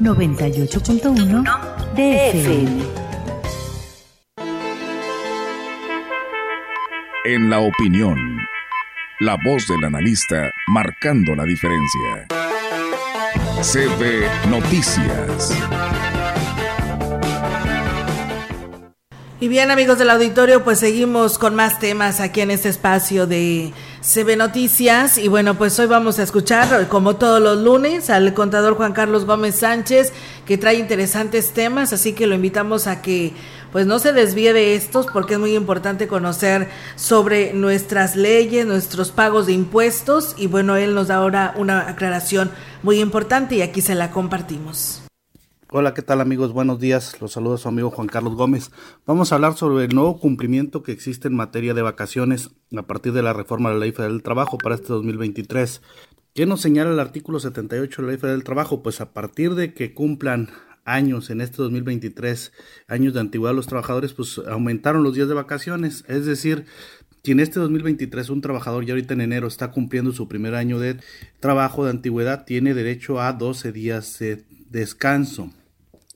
98.1 DFM. En la opinión, la voz del analista marcando la diferencia. CB Noticias. Y bien amigos del auditorio, pues seguimos con más temas aquí en este espacio de CB Noticias y bueno, pues hoy vamos a escuchar, como todos los lunes, al contador Juan Carlos Gómez Sánchez, que trae interesantes temas, así que lo invitamos a que pues no se desvíe de estos porque es muy importante conocer sobre nuestras leyes, nuestros pagos de impuestos y bueno, él nos da ahora una aclaración muy importante y aquí se la compartimos. Hola, ¿qué tal amigos? Buenos días. Los saluda su amigo Juan Carlos Gómez. Vamos a hablar sobre el nuevo cumplimiento que existe en materia de vacaciones a partir de la reforma de la Ley Federal del Trabajo para este 2023. ¿Qué nos señala el artículo 78 de la Ley Federal del Trabajo? Pues a partir de que cumplan años en este 2023, años de antigüedad los trabajadores, pues aumentaron los días de vacaciones. Es decir, si en este 2023 un trabajador ya ahorita en enero está cumpliendo su primer año de trabajo de antigüedad, tiene derecho a 12 días de descanso.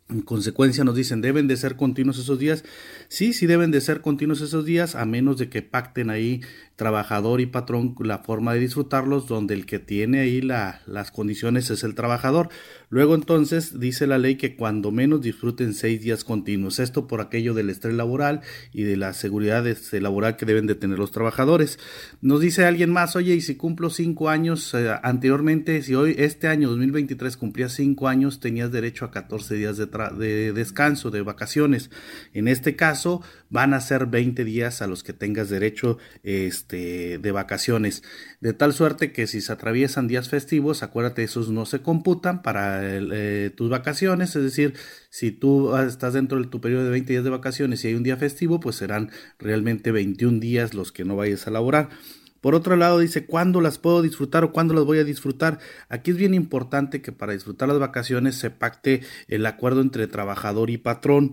En consecuencia nos dicen, ¿deben de ser continuos esos días? Sí, sí deben de ser continuos esos días, a menos de que pacten ahí trabajador y patrón la forma de disfrutarlos, donde el que tiene ahí la, las condiciones es el trabajador. Luego entonces dice la ley que cuando menos disfruten seis días continuos. Esto por aquello del estrés laboral y de la seguridad este, laboral que deben de tener los trabajadores. Nos dice alguien más, oye, y si cumplo cinco años eh, anteriormente, si hoy este año 2023 cumplías cinco años, tenías derecho a 14 días de, de descanso, de vacaciones. En este caso van a ser 20 días a los que tengas derecho. Este, este, de vacaciones. De tal suerte que si se atraviesan días festivos, acuérdate, esos no se computan para eh, tus vacaciones. Es decir, si tú estás dentro de tu periodo de 20 días de vacaciones y hay un día festivo, pues serán realmente 21 días los que no vayas a laborar. Por otro lado, dice, ¿cuándo las puedo disfrutar o cuándo las voy a disfrutar? Aquí es bien importante que para disfrutar las vacaciones se pacte el acuerdo entre trabajador y patrón.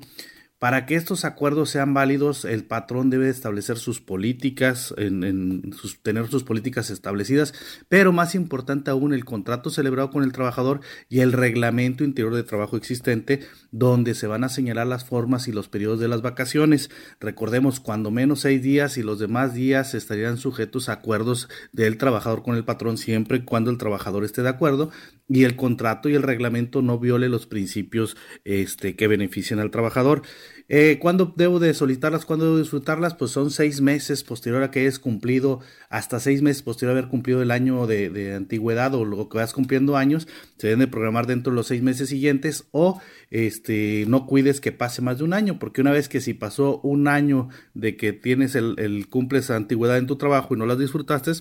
Para que estos acuerdos sean válidos, el patrón debe establecer sus políticas, en, tener sus políticas establecidas, pero más importante aún, el contrato celebrado con el trabajador y el reglamento interior de trabajo existente, donde se van a señalar las formas y los periodos de las vacaciones. Recordemos, cuando menos seis días y los demás días estarían sujetos a acuerdos del trabajador con el patrón, siempre y cuando el trabajador esté de acuerdo y el contrato y el reglamento no viole los principios este, que benefician al trabajador. Eh, ¿Cuándo debo de solicitarlas? ¿Cuándo debo disfrutarlas? Pues son seis meses posterior a que hayas cumplido, hasta seis meses posterior a haber cumplido el año de, antigüedad o lo que vas cumpliendo años, se deben de programar dentro de los seis meses siguientes o este, no cuides que pase más de un año, porque una vez que si pasó un año de que tienes el, el cumples antigüedad en tu trabajo y no las disfrutaste,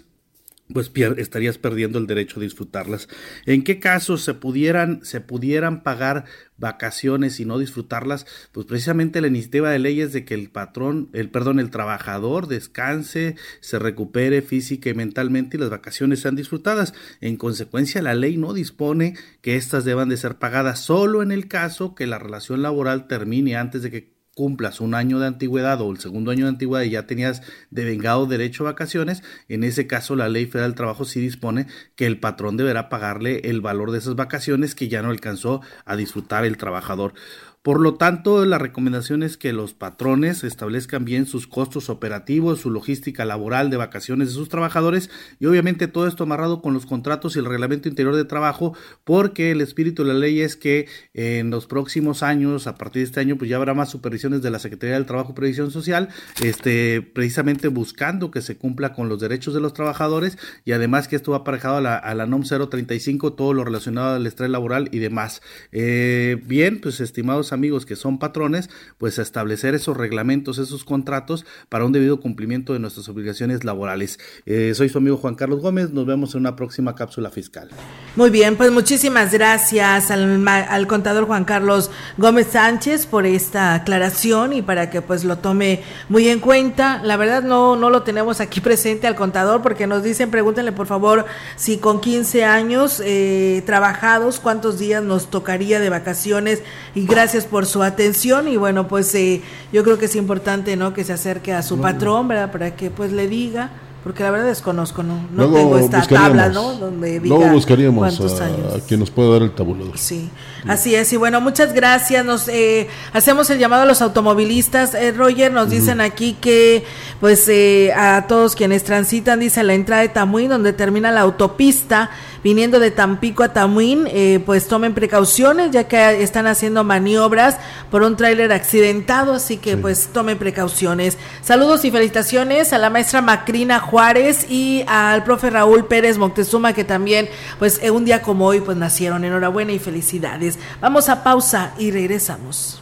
pues estarías perdiendo el derecho a disfrutarlas. ¿En qué casos se pudieran, se pudieran pagar vacaciones y no disfrutarlas? Pues precisamente la iniciativa de ley es de que el patrón, el perdón, el trabajador descanse, se recupere física y mentalmente y las vacaciones sean disfrutadas. En consecuencia, la ley no dispone que éstas deban de ser pagadas solo en el caso que la relación laboral termine antes de que cumplas un año de antigüedad o el segundo año de antigüedad y ya tenías devengado derecho a vacaciones, en ese caso la ley federal del trabajo sí dispone que el patrón deberá pagarle el valor de esas vacaciones que ya no alcanzó a disfrutar el trabajador. Por lo tanto, la recomendación es que los patrones establezcan bien sus costos operativos, su logística laboral de vacaciones de sus trabajadores y obviamente todo esto amarrado con los contratos y el reglamento interior de trabajo, porque el espíritu de la ley es que en los próximos años, a partir de este año, pues ya habrá más supervisiones de la Secretaría del Trabajo y Previsión Social, este, precisamente buscando que se cumpla con los derechos de los trabajadores y además que esto va aparejado a la, a la NOM 035, todo lo relacionado al estrés laboral y demás. Eh, bien, pues estimados amigos que son patrones, pues establecer esos reglamentos, esos contratos para un debido cumplimiento de nuestras obligaciones laborales. Eh, soy su amigo Juan Carlos Gómez, nos vemos en una próxima cápsula fiscal. Muy bien, pues muchísimas gracias al, al contador Juan Carlos Gómez Sánchez por esta aclaración y para que pues lo tome muy en cuenta. La verdad no, no lo tenemos aquí presente al contador porque nos dicen, pregúntenle por favor si con 15 años eh, trabajados, cuántos días nos tocaría de vacaciones y gracias por su atención y bueno, pues eh, yo creo que es importante, ¿no? Que se acerque a su patrón, ¿verdad? Para que pues le diga porque la verdad desconozco, no, no tengo esta tabla, ¿no? Donde diga luego buscaríamos a, quien nos pueda dar el tabulador. Sí, así es. Y bueno, muchas gracias. Nos eh, hacemos el llamado a los automovilistas. Eh, Roger, nos dicen aquí que, pues, eh, a todos quienes transitan, dice la entrada de Tamuín, donde termina la autopista, viniendo de Tampico a Tamuín, eh, pues tomen precauciones, ya que están haciendo maniobras por un tráiler accidentado, así que pues tomen precauciones. Saludos y felicitaciones a la maestra Macrina Juárez y al profe Raúl Pérez Moctezuma, que también, pues un día como hoy, pues nacieron. Enhorabuena y felicidades. Vamos a pausa y regresamos.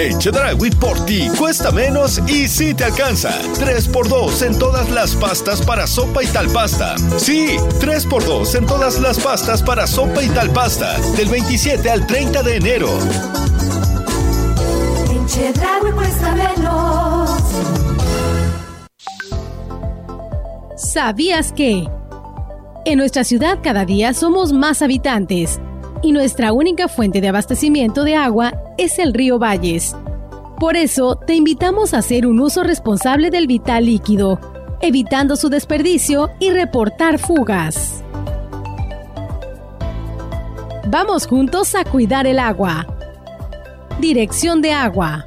Hey, Chedragui por ti cuesta menos y sí te alcanza. 3x2 en todas las pastas para sopa y tal pasta. Sí, 3x2 en todas las pastas para sopa y tal pasta. Del 27 al 30 de enero. En Chedragui cuesta menos. ¿Sabías que? En nuestra ciudad cada día somos más habitantes y nuestra única fuente de abastecimiento de agua es el río Valles. Por eso, te invitamos a hacer un uso responsable del vital líquido. evitando su desperdicio y reportar fugas. Vamos juntos a cuidar el agua. Dirección de Agua.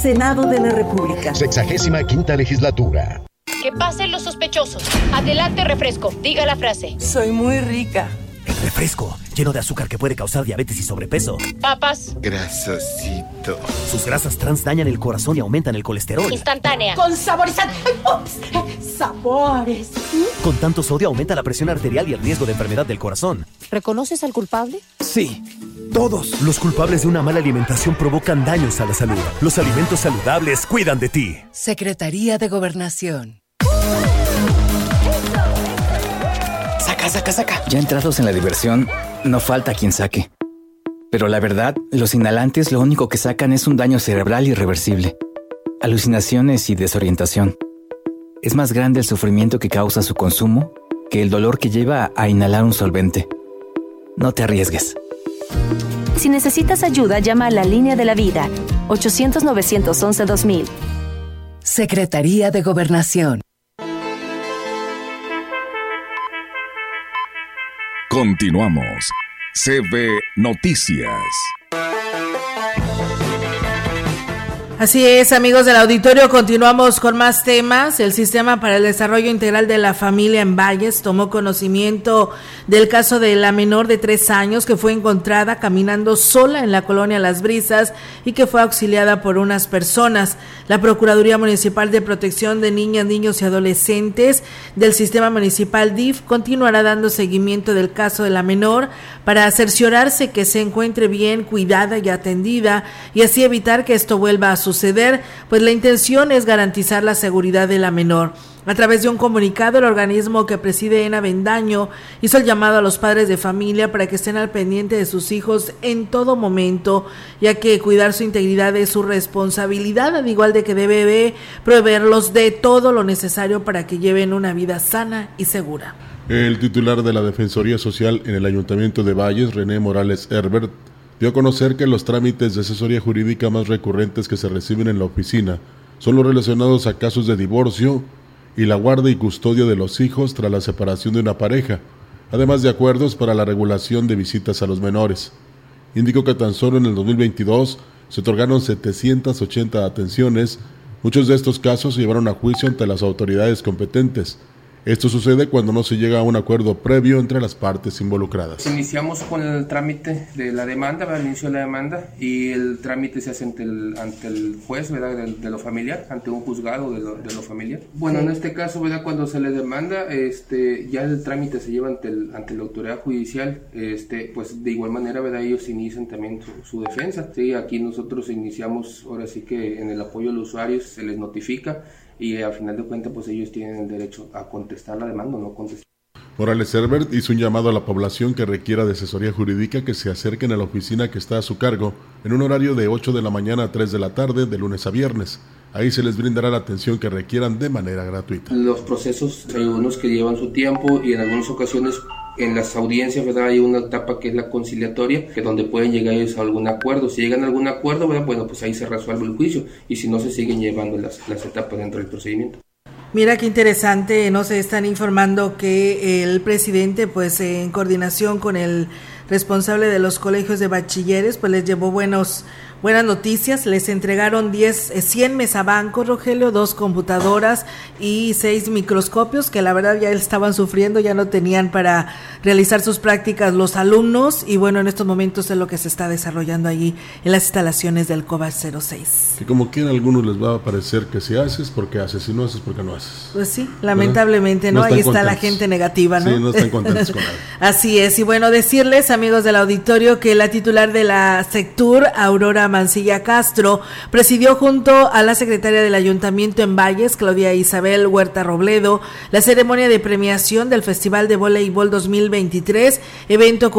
Senado de la República. Sexagésima quinta legislatura. Que pasen los sospechosos. Adelante, refresco. Diga la frase. Soy muy rica. El refresco, lleno de azúcar que puede causar diabetes y sobrepeso. Papas. Grasosito. Sus grasas trans dañan el corazón y aumentan el colesterol. Instantánea. Con saborizante. Sabores. Con tanto sodio aumenta la presión arterial y el riesgo de enfermedad del corazón. ¿Reconoces al culpable? Sí. Todos los culpables de una mala alimentación provocan daños a la salud. Los alimentos saludables cuidan de ti. Secretaría de Gobernación. Saca, saca, saca. Ya entrados en la diversión, no falta quien saque. Pero la verdad, los inhalantes lo único que sacan es un daño cerebral irreversible. Alucinaciones y desorientación. Es más grande el sufrimiento que causa su consumo que el dolor que lleva a inhalar un solvente. No te arriesgues. Si necesitas ayuda, llama a la línea de la vida 800-911-2000. Secretaría de Gobernación. Continuamos. CB Noticias. Así es, amigos del auditorio, continuamos con más temas. El Sistema para el Desarrollo Integral de la Familia en Valles tomó conocimiento del caso de la menor de tres años que fue encontrada caminando sola en la colonia Las Brisas y que fue auxiliada por unas personas. La Procuraduría Municipal de Protección de Niñas, Niños y Adolescentes del Sistema Municipal DIF continuará dando seguimiento del caso de la menor para cerciorarse que se encuentre bien cuidada y atendida y así evitar que esto vuelva a suceder, pues la intención es garantizar la seguridad de la menor. A través de un comunicado, el organismo que preside Ena Bendaño hizo el llamado a los padres de familia para que estén al pendiente de sus hijos en todo momento, ya que cuidar su integridad es su responsabilidad, al igual de que debe de proveerlos de todo lo necesario para que lleven una vida sana y segura. El titular de la Defensoría Social en el Ayuntamiento de Valles, René Morales Herbert, dio a conocer que los trámites de asesoría jurídica más recurrentes que se reciben en la oficina son los relacionados a casos de divorcio y la guarda y custodia de los hijos tras la separación de una pareja, además de acuerdos para la regulación de visitas a los menores. Indicó que tan solo en el 2022 se otorgaron 780 atenciones, muchos de estos casos se llevaron a juicio ante las autoridades competentes, esto sucede cuando no se llega a un acuerdo previo entre las partes involucradas. Iniciamos con el trámite de la demanda, el inicio de la demanda, y el trámite se hace ante el, ante el juez ¿verdad? De, lo familiar, ante un juzgado de lo, de lo familiar. Bueno, en este caso, ¿verdad? cuando se le demanda, este, ya el trámite se lleva ante, el, ante la autoridad judicial, este, pues de igual manera ¿verdad? ellos inician también su, su defensa. Sí, aquí nosotros iniciamos, ahora sí que en el apoyo a los usuarios se les notifica y al final de cuentas pues ellos tienen el derecho a contestar la demanda o no contestar. Morales Herbert hizo un llamado a la población que requiera de asesoría jurídica que se acerquen a la oficina que está a su cargo en un horario de 8 de la mañana a 3 de la tarde de lunes a viernes. Ahí se les brindará la atención que requieran de manera gratuita. Los procesos, hay algunos que llevan su tiempo y en algunas ocasiones en las audiencias, ¿verdad? Hay una etapa que es la conciliatoria, que donde pueden llegar ellos a algún acuerdo. Si llegan a algún acuerdo, ¿verdad? Bueno, pues ahí se resuelve el juicio y si no, se siguen llevando las, las etapas dentro del procedimiento. Mira qué interesante, no se están informando que el presidente, pues en coordinación con el responsable de los colegios de bachilleres, pues les llevó buenos buenas noticias. Les entregaron 10, 100 mesabancos, Rogelio, dos computadoras y seis microscopios que la verdad ya estaban sufriendo, ya no tenían para realizar sus prácticas los alumnos. Y bueno, en estos momentos es lo que se está desarrollando allí en las instalaciones del COVA 06. Que como quien a algunos les va a parecer que si haces porque haces, si no haces porque no haces. Pues sí, lamentablemente, ¿no? Ahí está la gente negativa, ¿no? Sí, no están contentos con nada. Así es. Y bueno, decirles, amigos del auditorio, que la titular de la Sectur, Aurora Mancilla Castro, presidió junto a la secretaria del Ayuntamiento en Valles, Claudia Isabel Huerta Robledo, la ceremonia de premiación del Festival de Voleibol 2023, evento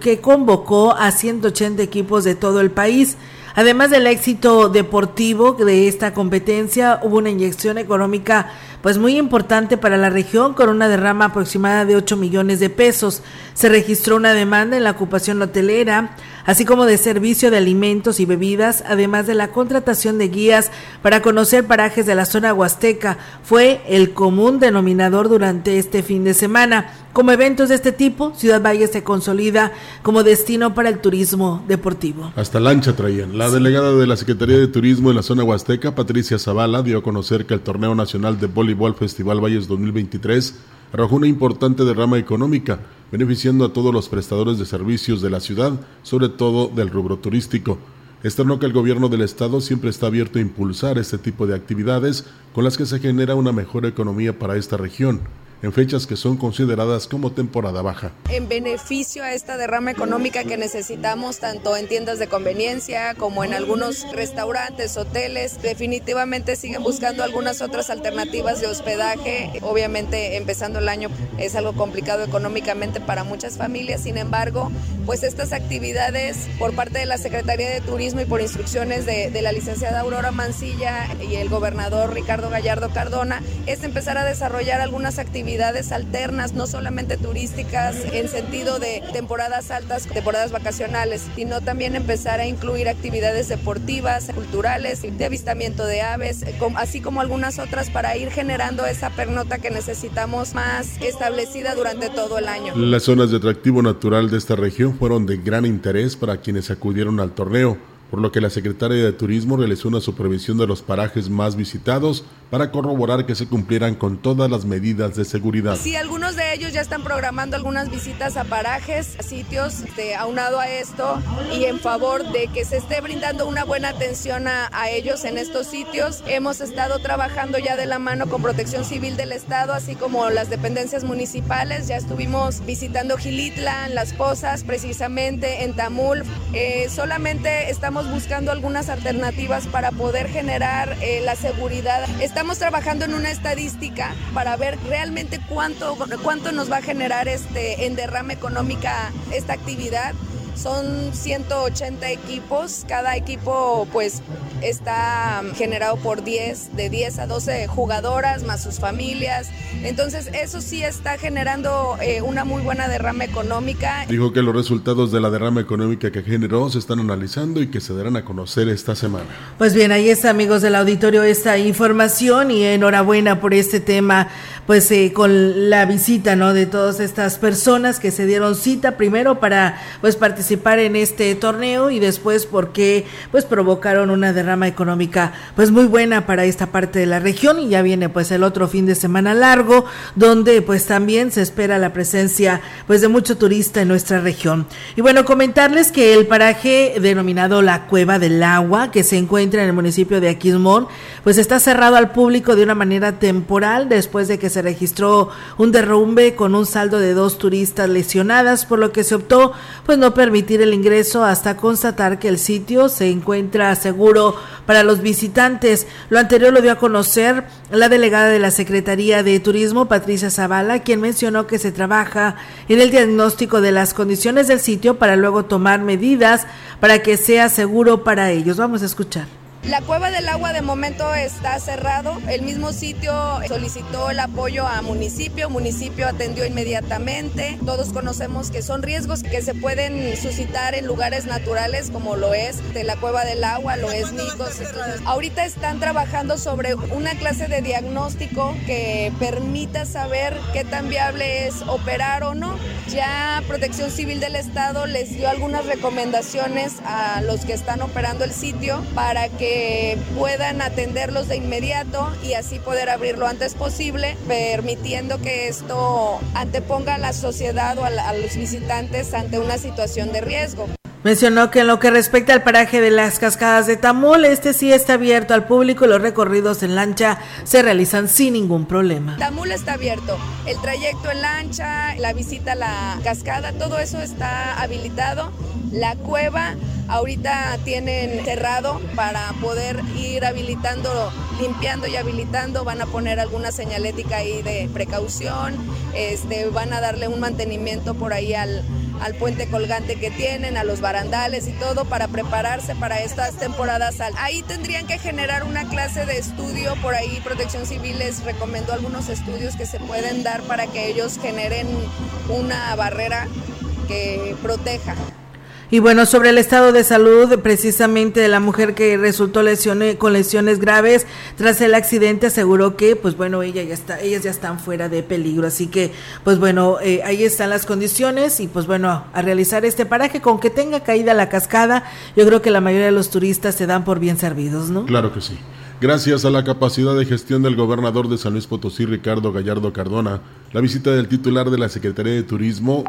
que convocó a 180 equipos de todo el país. Además del éxito deportivo de esta competencia, hubo una inyección económica pues muy importante para la región con una derrama aproximada de 8 millones de pesos. Se registró una demanda en la ocupación hotelera, así como de servicio de alimentos y bebidas, además de la contratación de guías para conocer parajes de la zona huasteca. Fue el común denominador durante este fin de semana. Como eventos de este tipo, Ciudad Valle se consolida como destino para el turismo deportivo. Hasta lancha traían. La delegada de la Secretaría de Turismo en la zona huasteca, Patricia Zavala, dio a conocer que el Torneo Nacional de Voleibol Festival Valles 2023 arrojó una importante derrama económica, beneficiando a todos los prestadores de servicios de la ciudad, sobre todo del rubro turístico. Externó que el gobierno del estado siempre está abierto a impulsar este tipo de actividades con las que se genera una mejor economía para esta región en fechas que son consideradas como temporada baja. En beneficio a esta derrama económica que necesitamos tanto en tiendas de conveniencia como en algunos restaurantes, hoteles, definitivamente siguen buscando algunas otras alternativas de hospedaje. Obviamente empezando el año es algo complicado económicamente para muchas familias, sin embargo, pues estas actividades por parte de la Secretaría de Turismo y por instrucciones de, la licenciada Aurora Mancilla y el gobernador Ricardo Gallardo Cardona es empezar a desarrollar algunas actividades actividades alternas, no solamente turísticas en sentido de temporadas altas, temporadas vacacionales, sino también empezar a incluir actividades deportivas, culturales, de avistamiento de aves, así como algunas otras para ir generando esa pernota que necesitamos más establecida durante todo el año. Las zonas de atractivo natural de esta región fueron de gran interés para quienes acudieron al torneo por lo que la secretaria de Turismo realizó una supervisión de los parajes más visitados para corroborar que se cumplieran con todas las medidas de seguridad. Sí, algunos de ellos ya están programando algunas visitas a parajes, a sitios, de, aunado a esto y en favor de que se esté brindando una buena atención a, a ellos en estos sitios. Hemos estado trabajando ya de la mano con Protección Civil del Estado, así como las dependencias municipales. Ya estuvimos visitando Gilitla, Las Pozas, precisamente en Tamul. Eh, solamente estamos buscando algunas alternativas para poder generar eh, la seguridad. Estamos trabajando en una estadística para ver realmente cuánto, cuánto nos va a generar este, en derrama económica esta actividad son 180 equipos, cada equipo pues está generado por 10, de 10 a 12 jugadoras más sus familias. Entonces eso sí está generando eh, una muy buena derrama económica. Dijo que los resultados de la derrama económica que generó se están analizando y que se darán a conocer esta semana. Pues bien, ahí está amigos del auditorio esta información y enhorabuena por este tema, pues eh, con la visita, ¿no? De todas estas personas que se dieron cita primero para pues participar en este torneo y después porque pues provocaron una derrama económica pues muy buena para esta parte de la región y ya viene pues el otro fin de semana largo donde pues también se espera la presencia pues de mucho turista en nuestra región. Y bueno, comentarles que el paraje denominado la Cueva del Agua que se encuentra en el municipio de Aquismón pues está cerrado al público de una manera temporal después de que se registró un derrumbe con un saldo de dos turistas lesionadas por lo que se optó pues no permitir el ingreso hasta constatar que el sitio se encuentra seguro para los visitantes. Lo anterior lo dio a conocer la delegada de la Secretaría de Turismo, Patricia Zavala, quien mencionó que se trabaja en el diagnóstico de las condiciones del sitio para luego tomar medidas para que sea seguro para ellos. Vamos a escuchar. La cueva del agua de momento está cerrado. El mismo sitio solicitó el apoyo a municipio, municipio atendió inmediatamente. Todos conocemos que son riesgos que se pueden suscitar en lugares naturales como lo es de la cueva del agua, lo es Nicos. ahorita están trabajando sobre una clase de diagnóstico que permita saber qué tan viable es operar o no. Ya Protección Civil del Estado les dio algunas recomendaciones a los que están operando el sitio para que puedan atenderlos de inmediato y así poder abrir lo antes posible, permitiendo que esto anteponga a la sociedad o a, a los visitantes ante una situación de riesgo. Mencionó que en lo que respecta al paraje de las cascadas de Tamul, este sí está abierto al público y los recorridos en lancha se realizan sin ningún problema. Tamul está abierto. El trayecto en lancha, la visita a la cascada, todo eso está habilitado. La cueva ahorita tienen cerrado para poder ir habilitando, limpiando y habilitando. Van a poner alguna señalética ahí de precaución. Este, van a darle un mantenimiento por ahí al, al puente colgante que tienen, a los barandales y todo para prepararse para estas temporadas. Ahí tendrían que generar una clase de estudio, por ahí Protección Civil les recomendó algunos estudios que se pueden dar para que ellos generen una barrera que proteja. Y bueno, sobre el estado de salud precisamente de la mujer que resultó con lesiones graves tras el accidente, aseguró que, pues bueno, ella ya está, ellas ya están fuera de peligro. Así que, pues bueno, eh, ahí están las condiciones y pues bueno, a realizar este paraje, con que tenga caída la cascada, yo creo que la mayoría de los turistas se dan por bien servidos, ¿no? Claro que sí. Gracias a la capacidad de gestión del gobernador de San Luis Potosí, Ricardo Gallardo Cardona, la visita del titular de la Secretaría de Turismo,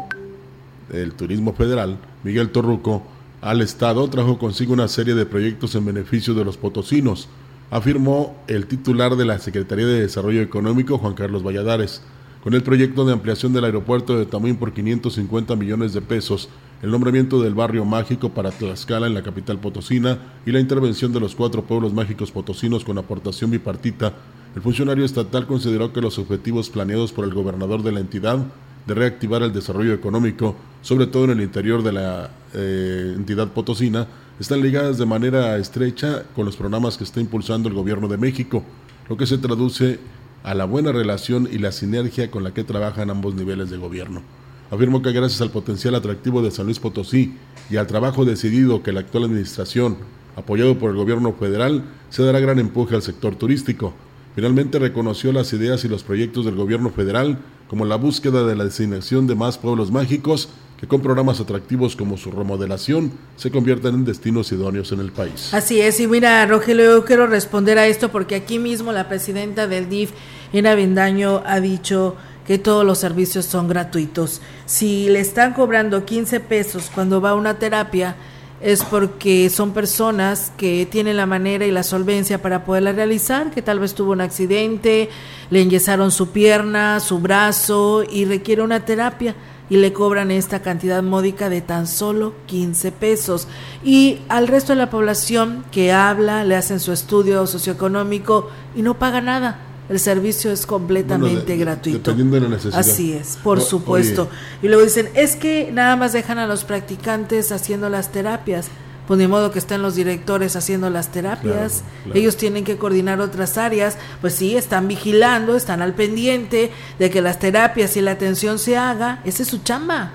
el Turismo Federal, Miguel Torruco, al Estado trajo consigo una serie de proyectos en beneficio de los potosinos, afirmó el titular de la Secretaría de Desarrollo Económico, Juan Carlos Valladares. Con el proyecto de ampliación del aeropuerto de Tamuín por 550 millones de pesos, el nombramiento del barrio mágico para Tlaxcala en la capital potosina y la intervención de los cuatro pueblos mágicos potosinos con aportación bipartita, el funcionario estatal consideró que los objetivos planeados por el gobernador de la entidad de reactivar el desarrollo económico, sobre todo en el interior de la eh, entidad potosina, están ligadas de manera estrecha con los programas que está impulsando el gobierno de México, lo que se traduce a la buena relación y la sinergia con la que trabajan ambos niveles de gobierno. Afirmo que gracias al potencial atractivo de San Luis Potosí y al trabajo decidido que la actual administración, apoyado por el gobierno federal, se dará gran empuje al sector turístico. Finalmente reconoció las ideas y los proyectos del gobierno federal como la búsqueda de la designación de más pueblos mágicos que con programas atractivos como su remodelación se conviertan en destinos idóneos en el país. Así es, y mira, Rogelio, yo quiero responder a esto porque aquí mismo la presidenta del DIF, en Avendaño, ha dicho que todos los servicios son gratuitos. Si le están cobrando 15 pesos cuando va a una terapia, es porque son personas que tienen la manera y la solvencia para poderla realizar, que tal vez tuvo un accidente, le enyesaron su pierna, su brazo y requiere una terapia y le cobran esta cantidad módica de tan solo 15 pesos. Y al resto de la población que habla, le hacen su estudio socioeconómico y no paga nada el servicio es completamente gratuito. Dependiendo de la necesidad. Así es, por supuesto. Y luego dicen, es que nada más dejan a los practicantes haciendo las terapias. Pues ni modo que estén los directores haciendo las terapias. Ellos tienen que coordinar otras áreas. Pues sí, están vigilando, están al pendiente de que las terapias y la atención se haga. Esa es su chamba.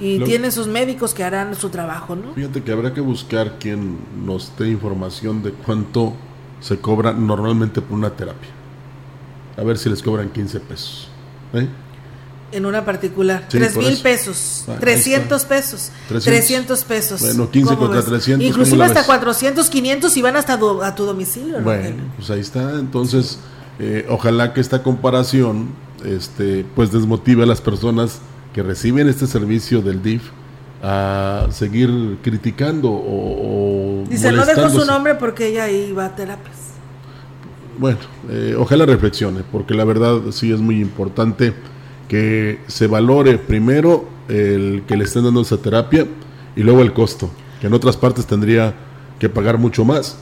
Y tiene sus médicos que harán su trabajo, ¿no? Fíjate que habrá que buscar quien nos dé información de cuánto se cobra normalmente por una terapia a ver si les cobran 15 pesos. ¿eh? En una particular. tres mil pesos. 300 pesos. 300. pesos. Bueno, 15 contra 300. Inclusive hasta 400, 500 y van hasta a tu domicilio. Bueno, pues ahí está. Entonces, eh, ojalá que esta comparación este, pues desmotive a las personas que reciben este servicio del DIF a seguir criticando o, Dice, no dejó su nombre porque ella iba a terapias bueno, eh, ojalá reflexione, porque la verdad sí es muy importante que se valore primero el que le estén dando esa terapia y luego el costo, que en otras partes tendría que pagar mucho más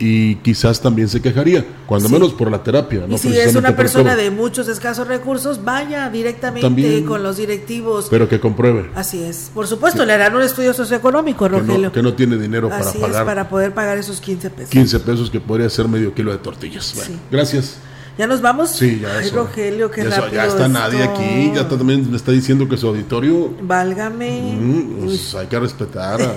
y quizás también se quejaría, cuando menos por la terapia. Y si es una persona de muchos escasos recursos, vaya directamente con los directivos. Pero que compruebe. Así es. Por supuesto, le harán un estudio socioeconómico, Rogelio. Que no, tiene dinero para pagar. para poder pagar esos 15 pesos. 15 pesos que podría ser medio kilo de tortillas. gracias. ¿Ya nos vamos? Sí, ya Ay, Rogelio, qué rápido Ya está nadie aquí, ya también me está diciendo que su auditorio... Válgame. Mm, pues hay que respetar a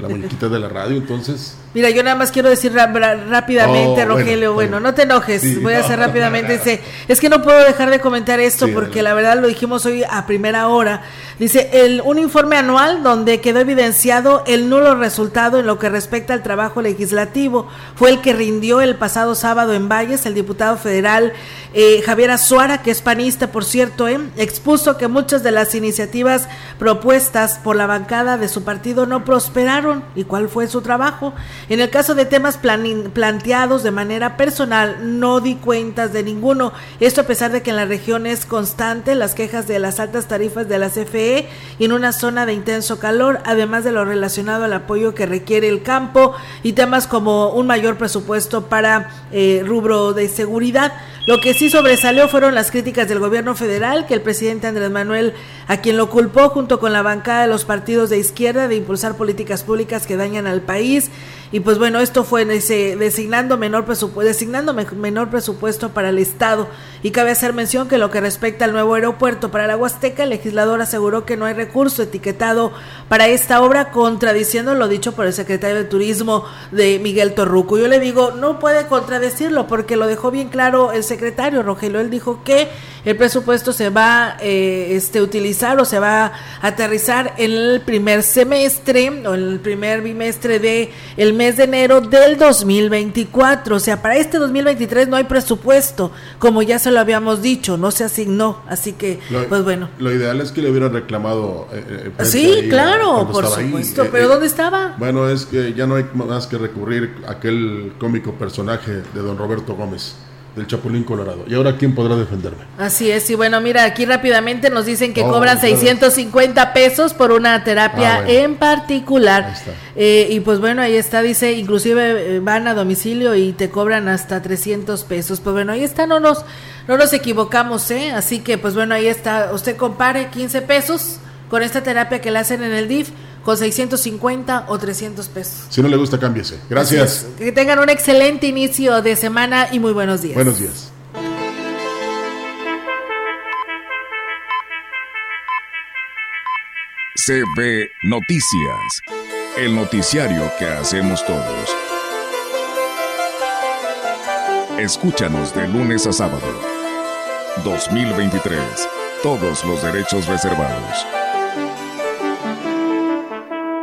la muñequita de la radio, entonces. Mira, yo nada más quiero decir rápidamente, oh, Rogelio, bueno, no te enojes, voy a hacer rápidamente. Dice, es que no puedo dejar de comentar esto porque la verdad lo dijimos hoy a primera hora. Dice, el, un informe anual donde quedó evidenciado el nulo resultado en lo que respecta al trabajo legislativo fue el que rindió el pasado sábado en Valles el diputado federal eh, Javier Azuara, que es panista, por cierto, eh, expuso que muchas de las iniciativas propuestas por la bancada de su partido no ¿Y cuál fue su trabajo? En el caso de temas planteados de manera personal, no di cuentas de ninguno. Esto a pesar de que en la región es constante las quejas de las altas tarifas de la CFE y en una zona de intenso calor, además de lo relacionado al apoyo que requiere el campo y temas como un mayor presupuesto para eh, rubro de seguridad. Lo que sí sobresalió fueron las críticas del gobierno federal, que el presidente Andrés Manuel, a quien lo culpó junto con la bancada de los partidos de izquierda de impulsar políticas públicas que dañan al país y pues bueno, esto fue designando, menor presupuesto, designando menor presupuesto para el Estado. Y cabe hacer mención que lo que respecta al nuevo aeropuerto para la Huasteca, el legislador aseguró que no hay recurso etiquetado para esta obra, contradiciendo lo dicho por el secretario de Turismo de Miguel Torruco. Yo le digo, no puede contradecirlo porque lo dejó bien claro el secretario Rogelio. Él dijo que el presupuesto se va eh, este, utilizar o se va a aterrizar en el primer semestre o en el primer bimestre de el mes de enero del 2024. O sea, para este 2023 no hay presupuesto, como ya se lo habíamos dicho, no se asignó. Así que, pues bueno. Lo ideal es que le hubieran reclamado. Eh, eh sí, claro, por supuesto. pero ¿dónde estaba? Bueno, es que ya no hay más que recurrir a aquel cómico personaje de don Roberto Gómez del Chapulín Colorado. ¿Y ahora quién podrá defenderme? Así es, y bueno, mira, aquí rápidamente nos dicen que oh, cobran 650 pesos por una terapia ah, en particular. Eh, y pues bueno, ahí está, dice, inclusive eh, van a domicilio y te cobran hasta 300 pesos. Pues bueno, ahí está, no nos, no nos equivocamos, ¿eh? Así que pues bueno, ahí está, usted compare 15 pesos con esta terapia que le hacen en el DIF con 650 o 300 pesos. Si no le gusta, cámbiese. Gracias. Que tengan un excelente inicio de semana y muy buenos días. Buenos días. CB Noticias, el noticiario que hacemos todos. Escúchanos de lunes a sábado. 2023. Todos los derechos reservados.